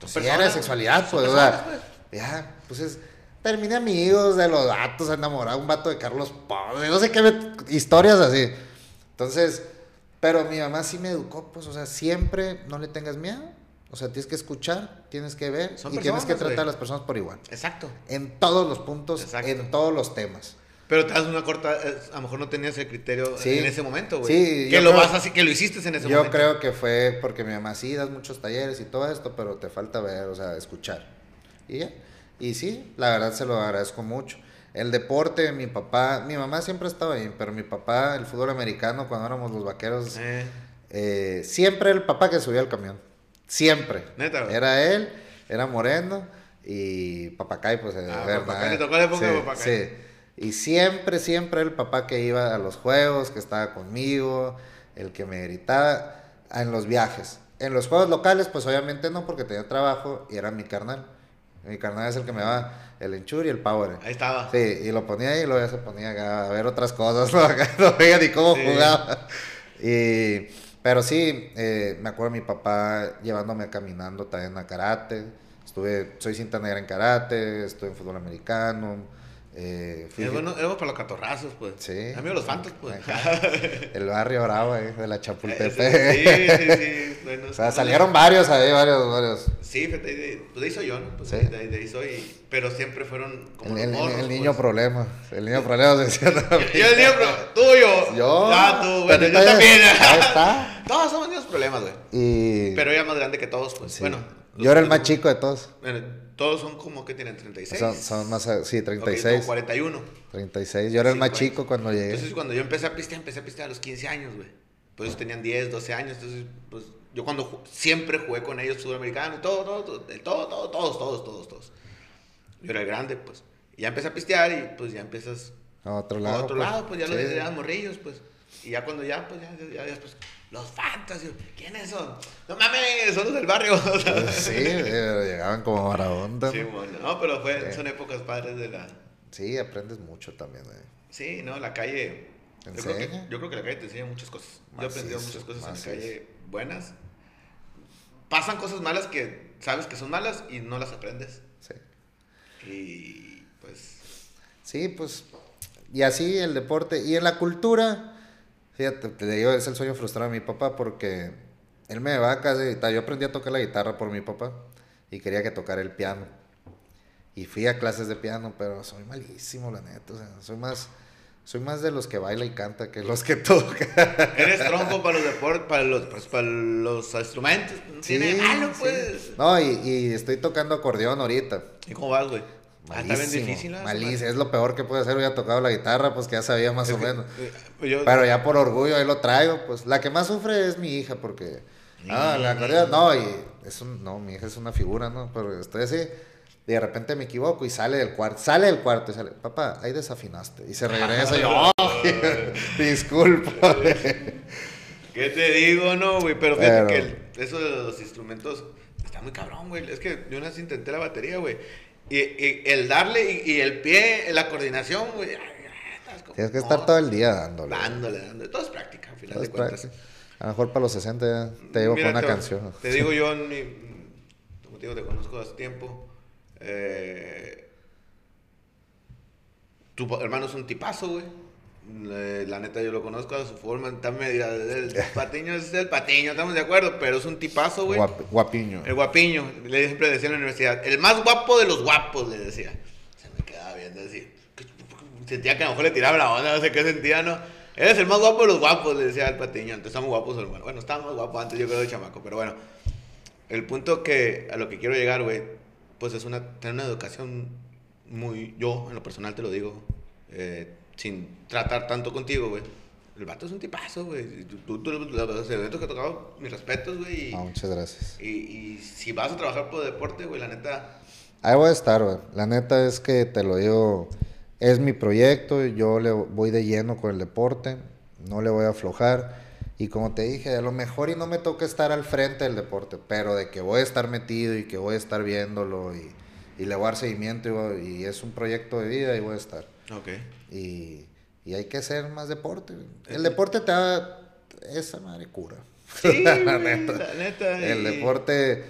Pues sí, era de sexualidad, pues, o sea, ya, pues es. Terminé amigos de los vatos, enamorado, un vato de Carlos Paz, no sé qué, historias así. Entonces, pero mi mamá sí me educó, pues, o sea, siempre no le tengas miedo. O sea, tienes que escuchar, tienes que ver Son y tienes que tratar a las personas por igual. Exacto. En todos los puntos, Exacto. en todos los temas. Pero te das una corta. eh, A lo mejor no tenías el criterio Sí. en ese momento, güey. Sí, Que yo lo creo- vas así, que lo hiciste en ese Yo momento. creo que fue porque mi mamá sí das muchos talleres y todo esto, pero te falta ver, o sea, escuchar. Y ya. Y sí, la verdad se lo agradezco mucho. El deporte, mi papá, mi mamá siempre estaba ahí, pero mi papá, el fútbol americano, cuando éramos los vaqueros, Eh, eh, siempre el papá que subía al camión. Siempre. Neta. Era él, era moreno y papacay, pues. eh, Ah. Papacay, le tocó la época de Papacay. Sí. Y siempre, siempre el papá que iba a los juegos, que estaba conmigo, el que me gritaba en los viajes. En los juegos locales, pues obviamente no, porque tenía trabajo y era mi carnal. Mi carnal es el que me daba el enchur y el power. ahí estaba. Sí, y lo ponía ahí y luego ya se ponía acá a ver otras cosas, ¿no? Acá no veía ni cómo Sí. jugaba. Y, pero sí, eh, me acuerdo de mi papá llevándome caminando también a karate. Estuve, soy cinta negra en karate, estuve en fútbol americano. Eh, Es bueno, éramos para los catorrazos, pues. Sí. Amigos los fantas, pues. el barrio bravo eh, de la Chapultepec. sí, sí, sí. Bueno, o sea, salieron varios ahí, varios, varios. Sí, pues de ahí soy yo, ¿no? Pues Sí. de, de ahí soy. Pero siempre fueron como El, los el- morros, el niño pues. problema. El niño problema se decía también. Y el niño pro- tuyo. Yo. Ya tú, bueno, yo también. Ahí está. Todos somos niños problemas, güey. Y Pero ella más grande que todos, pues. sí. Bueno. yo era el más chico de todos. Bueno, todos son como que tienen 36. Son, son más, eh, sí, Ok, 36. tú 41. 36. Yo era el más chico cuando llegué. Entonces, cuando yo empecé a pistear, empecé a pistear a los 15 años, güey. Pues ellos tenían 10, 12 años. Entonces, pues yo cuando ju- siempre jugué con ellos sudamericano y todo, todo, todo, todo, todo, todos, todos, todos, todos. Yo era el grande, pues. Y ya empecé a pistear y pues ya empiezas a otro a lado. otro lado, pues ya Sí. lo eran morrillos, pues. Y ya cuando ya, pues ya, ya, ya después, los fantas, ¿quiénes son? No mames, son los del barrio. Sea, Sí, eh, llegaban como marabonda. Sí, ¿no? bueno, no, pero fue, Sí. son épocas padres de la... Sí, aprendes mucho también. eh. Sí, no, la calle. Yo creo, que, ¿Enseña? yo creo que la calle te enseña muchas cosas. Yo he aprendido muchas cosas en la calle buenas. Pasan cosas malas que sabes que son malas y no las aprendes. Sí. Y pues. Sí, pues. Y así el deporte. Y en la cultura, fíjate, te digo, es el sueño frustrado de mi papá porque él me va a casa de guitarra. Yo aprendí a tocar la guitarra por mi papá y quería que tocara el piano. Y fui a clases de piano, pero soy malísimo, la neta. O sea, soy más, soy más de los que baila y canta que los que toca. Eres tronco para los deportes, para los, pues, para los instrumentos. Sí, malo, sí. pues. No, y, y estoy tocando acordeón ahorita. ¿Y cómo vas, güey? Ah, está bien Malísimo, difícil, ¿no? malísimo. Es lo peor que puede hacer. Hubiera tocado la guitarra, pues que ya sabía más Es o que, menos. eh, yo- Pero ya por orgullo ahí lo traigo, pues. La que más sufre es mi hija, porque. Ah, la acordeón, no, y es un, no, mi hija es una figura, ¿no? Pero estoy así, y de repente me equivoco y sale del cuarto, sale del cuarto y sale, papá, ahí desafinaste. Y se regresa y yo, "Oh, disculpa. ¿Qué te digo, no, güey? Pero fíjate Pero- que el- eso de los instrumentos está muy cabrón, güey. Es que yo una vez intenté la batería, güey. Y, y el darle y, y el pie, la coordinación, güey. Tienes que estar todo el día dándole. Dándole, dándole. Todo es práctica, al final Todo de cuentas. práctica. A lo mejor para los 60 ya te digo con una te- canción. Te digo yo, como te digo, te conozco hace tiempo. Eh, tu hermano es un tipazo, güey. Eh, La neta, yo lo conozco a su forma. Está media. El patiño es el patiño, estamos de acuerdo, pero es un tipazo, güey. Guap- guapiño. El guapiño, le siempre decía en la universidad, el más guapo de los guapos, le decía. Se me quedaba viendo así. Sentía que a lo mejor le tiraba la onda, no sé qué sentía, ¿no? Eres el más guapo de los guapos, le decía al patiño. Antes estamos guapos, hermano. Bueno, estábamos guapos antes, yo creo, de chamaco, pero bueno. El punto que a lo que quiero llegar, güey, pues es una, tener una educación muy, yo en lo personal te lo digo, eh, sin tratar tanto contigo, güey. El vato es un tipazo, güey. Tú, tú, los eventos que he tocado, mis respetos, güey. Ah, muchas gracias. y, y si vas a trabajar por deporte, güey, la neta. Ahí voy a estar, güey. La neta es que te lo digo, es mi proyecto, yo le voy de lleno con el deporte, no le voy a aflojar. Y como te dije, a lo mejor y no me toca estar al frente del deporte, pero de que voy a estar metido y que voy a estar viéndolo y, y le voy a dar seguimiento y, voy- y es un proyecto de vida y voy a estar. Ok. Y, y hay que hacer más deporte. El deporte te da esa madre cura. Sí, la neta. la neta. El y- deporte,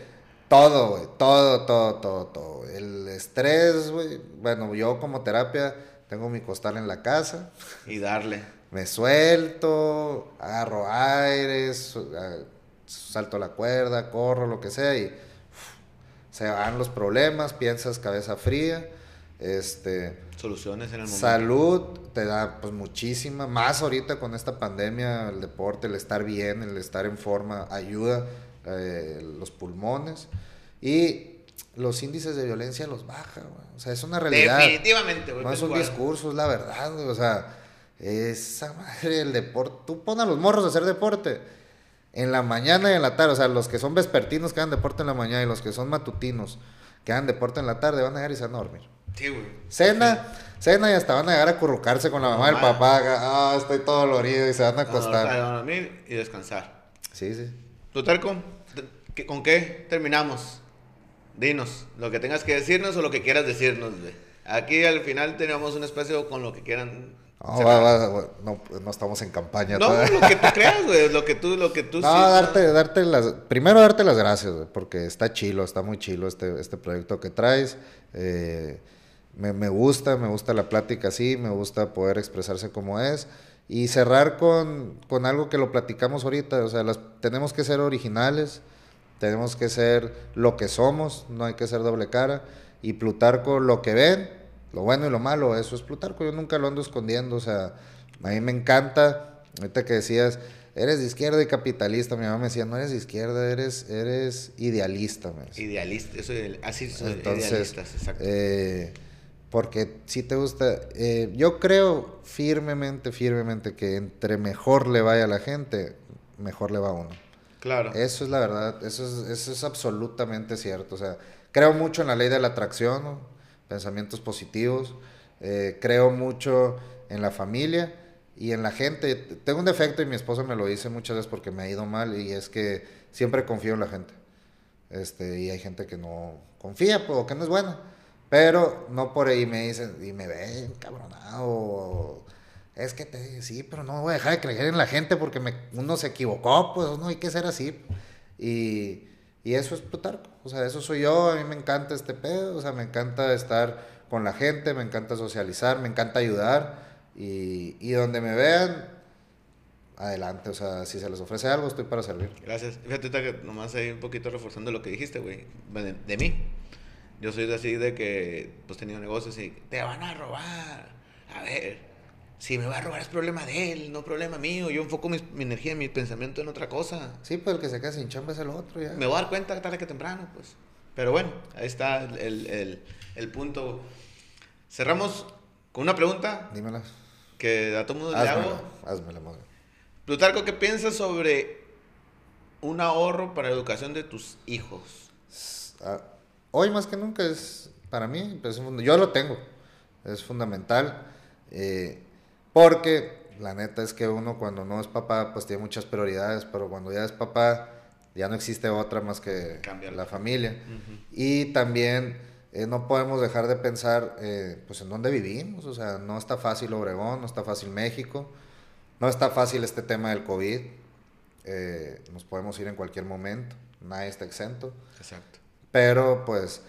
todo, güey, todo, todo, todo, todo. El estrés, güey. Bueno, yo como terapia tengo mi costal en la casa, Y darle. me suelto, agarro aire, su- a- salto la cuerda, corro, lo que sea, y se van los problemas, piensas cabeza fría, este... Soluciones en el momento. Salud te da pues muchísima, más ahorita con esta pandemia, el deporte, el estar bien, el estar en forma, ayuda eh, los pulmones y los índices de violencia los baja, güey. o sea, es una realidad. Definitivamente, güey. No es un cual. discurso, es la verdad, güey. o sea, esa madre, el deporte, tú pon a los morros a hacer deporte en la mañana y en la tarde, o sea, los que son vespertinos que hagan deporte en la mañana y los que son matutinos que hagan deporte en la tarde van a llegar y se van a dormir. Sí, güey. Cena, cena y hasta van a llegar a currucarse con la mamá del papá. Ah, estoy todo dolorido y se van a acostar. para dormir y descansar. Sí, sí. Plutarco, ¿qué- ¿con qué terminamos? Dinos, lo que tengas que decirnos o lo que quieras decirnos, güey. Aquí al final tenemos un espacio con lo que quieran. No, va, va, va, no, no estamos en campaña No, todavía. lo que tú creas, güey. Lo que tú, lo que tú No, sí- darte, darte las, primero darte las gracias, güey, porque está chilo, está muy chilo este, este proyecto que traes. Eh, me, me gusta, me gusta la plática así, me gusta poder expresarse como es. Y cerrar con, con algo que lo platicamos ahorita, o sea, las, tenemos que ser originales, tenemos que ser lo que somos, no hay que ser doble cara. Y Plutarco, lo que ven, lo bueno y lo malo, eso es Plutarco, yo nunca lo ando escondiendo, o sea, a mí me encanta, ahorita que decías, eres de izquierda y capitalista, mi mamá me decía, no eres de izquierda, eres, eres idealista, me decía. Idealista, eso, así soy, Entonces, idealistas, exacto. eh, porque si te gusta, eh, yo creo firmemente, firmemente que entre mejor le vaya a la gente, mejor le va a uno. claro. Eso es la verdad, eso es, eso es absolutamente cierto. O sea, creo mucho en la ley de la atracción, ¿no? pensamientos positivos, eh, creo mucho en la familia y en la gente. Tengo un defecto y mi esposa me lo dice muchas veces porque me ha ido mal y es que siempre confío en la gente. Este, y hay gente que no confía o que no es buena. Pero no por ahí me dicen y me ven cabronado. Es que te sí, pero no voy a dejar de creer en la gente porque me, uno se equivocó, pues no hay que ser así. Y, y eso es Plutarco. O sea, eso soy yo. A mí me encanta este pedo. O sea, me encanta estar con la gente, me encanta socializar, me encanta ayudar. Y, y donde me vean, adelante. O sea, si se les ofrece algo, estoy para servir. Gracias. Fíjate que nomás ahí un poquito reforzando lo que dijiste, güey. De, de mí. Yo soy de así de que pues tenido negocios y te van a robar. A ver, si me va a robar es problema de él, no problema mío. Yo enfoco mis- mi energía, mi pensamiento en otra cosa. Sí, pues el que se queda sin chamba es el otro ya. Me voy a dar cuenta tarde que temprano, pues. Pero bueno, ahí está el, el, el punto. Cerramos con una pregunta Dímela. que a todo mundo le hago. házmela, madre. Plutarco, ¿qué piensas sobre un ahorro para la educación de tus hijos? Ah, hoy más que nunca es, para mí, pues, yo lo tengo, es fundamental, eh, porque la neta es que uno cuando no es papá, pues tiene muchas prioridades, pero cuando ya es papá, ya no existe otra más que la- familia. Y también eh, no podemos dejar de pensar eh, pues en dónde vivimos, o sea, no está fácil Obregón, no está fácil México, no está fácil este tema del COVID, eh, nos podemos ir en cualquier momento, nadie está exento. Exacto. Pero pues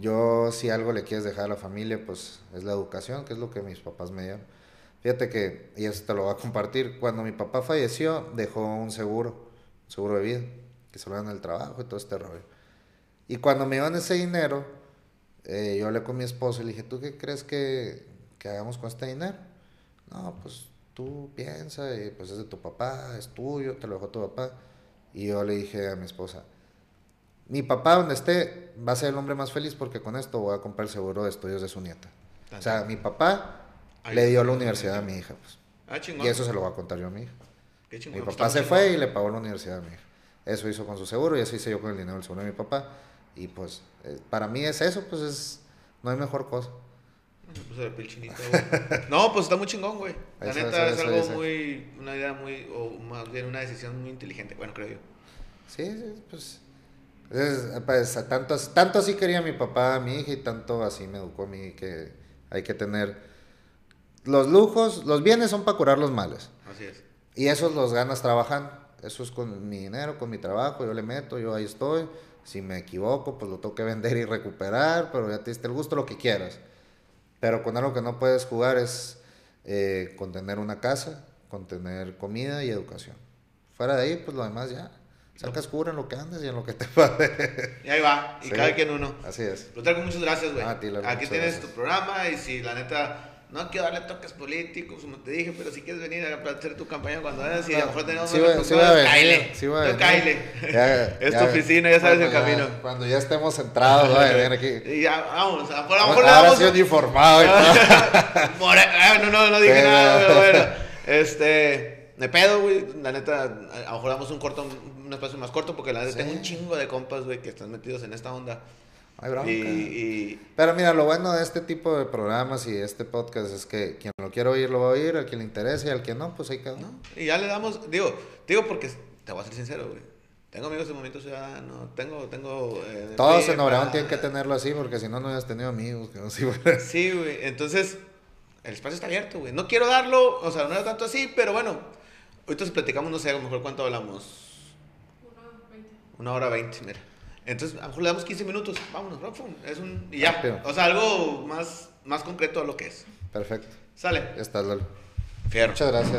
yo si algo le quieres dejar a la familia, pues es la educación, que es lo que mis papás me dieron. Fíjate que, y eso te lo voy a compartir, cuando mi papá falleció dejó un seguro, un seguro de vida, que se lo dan el trabajo y todo este rollo. Y cuando me iban ese dinero, eh, yo hablé con mi esposo y le dije, ¿tú qué crees que, que hagamos con este dinero? No, pues tú piensa, y pues es de tu papá, es tuyo, te lo dejó tu papá. Y yo le dije a mi esposa, mi papá donde esté va a ser el hombre más feliz porque con esto voy a comprar el seguro de estudios de su nieta. O sea, mi papá Ahí le dio la universidad a mi hija. Pues. Ah, chingón. Y eso se lo voy a contar yo a mi hija. Qué chingón. Mi Pues papá se fue y le pagó la universidad a mi hija. Eso hizo con su seguro y eso hice yo con el dinero del seguro de mi papá. Y pues, eh, para mí es eso, pues es, no hay mejor cosa. Güey. No, pues está muy chingón, güey. La Eso, neta eso, es eso, algo muy. Una idea muy. O más bien una decisión muy inteligente. Bueno, creo yo. Sí, sí, pues, es- pues, tanto, tanto así quería mi papá a mi hija y tanto así me educó a mí que hay que tener los lujos, los bienes son para curar los males. Así es. Y esos los ganas trabajando. Eso es con mi dinero, con mi trabajo, yo le meto, yo ahí estoy. Si me equivoco, pues lo tengo que vender y recuperar, pero ya te diste el gusto, lo que quieras. Pero con algo que no puedes jugar es eh, con tener una casa, con tener comida y educación. Fuera de ahí, pues lo demás ya. Sacas cura en lo que andes y en lo que te pase. Y ahí va. Y Sí. cada quien uno. Así es. Plutarco, muchas gracias, güey. Ah, Aquí tienes gracias. tu programa y si la neta no quiero darle toques políticos, como te dije, pero si quieres venir a hacer tu campaña cuando vayas y a lo mejor tenemos Sí voy- sí cáele. sí voy a Tú venir. cáele. Ya- es tu oficina, ya sabes el camino. Cuando ya estemos centrados, voy a venir aquí. Y ya, vamos, a, por- a le Ahora sí uniformado ah, no, no, no dije nada, pero bueno. Este, me pedo, güey. La neta, a lo mejor damos un corto, un espacio más corto, porque la neta Sí. tengo un chingo de compas, güey, que están metidos en esta onda. Ay, bronca. Y, y Pero mira, lo bueno de este tipo de programas y este podcast es que quien lo quiera oír lo va a oír, al quien le interese y al que no, pues ahí quedó. ¿no? Y ya le damos, digo, digo porque te voy a ser sincero, güey. Tengo amigos de Movimiento Ciudadano, tengo, tengo... eh, Todos en Obregón tienen que tenerlo así porque si no, no hubieras tenido amigos. Que no, sí, fuera- Sí, güey. Entonces, el espacio está abierto, güey. No quiero darlo, o sea, no era tanto así, pero bueno. Ahorita si platicamos, no sé, a lo mejor cuánto hablamos. Una hora veinte, mira. Entonces, a lo mejor le damos 15 minutos. Vámonos, Es un... Y ya. Rápido. O sea, algo más, más concreto a lo que es. Perfecto. Sale. Ya estás, Lalo. Fierro. Muchas gracias.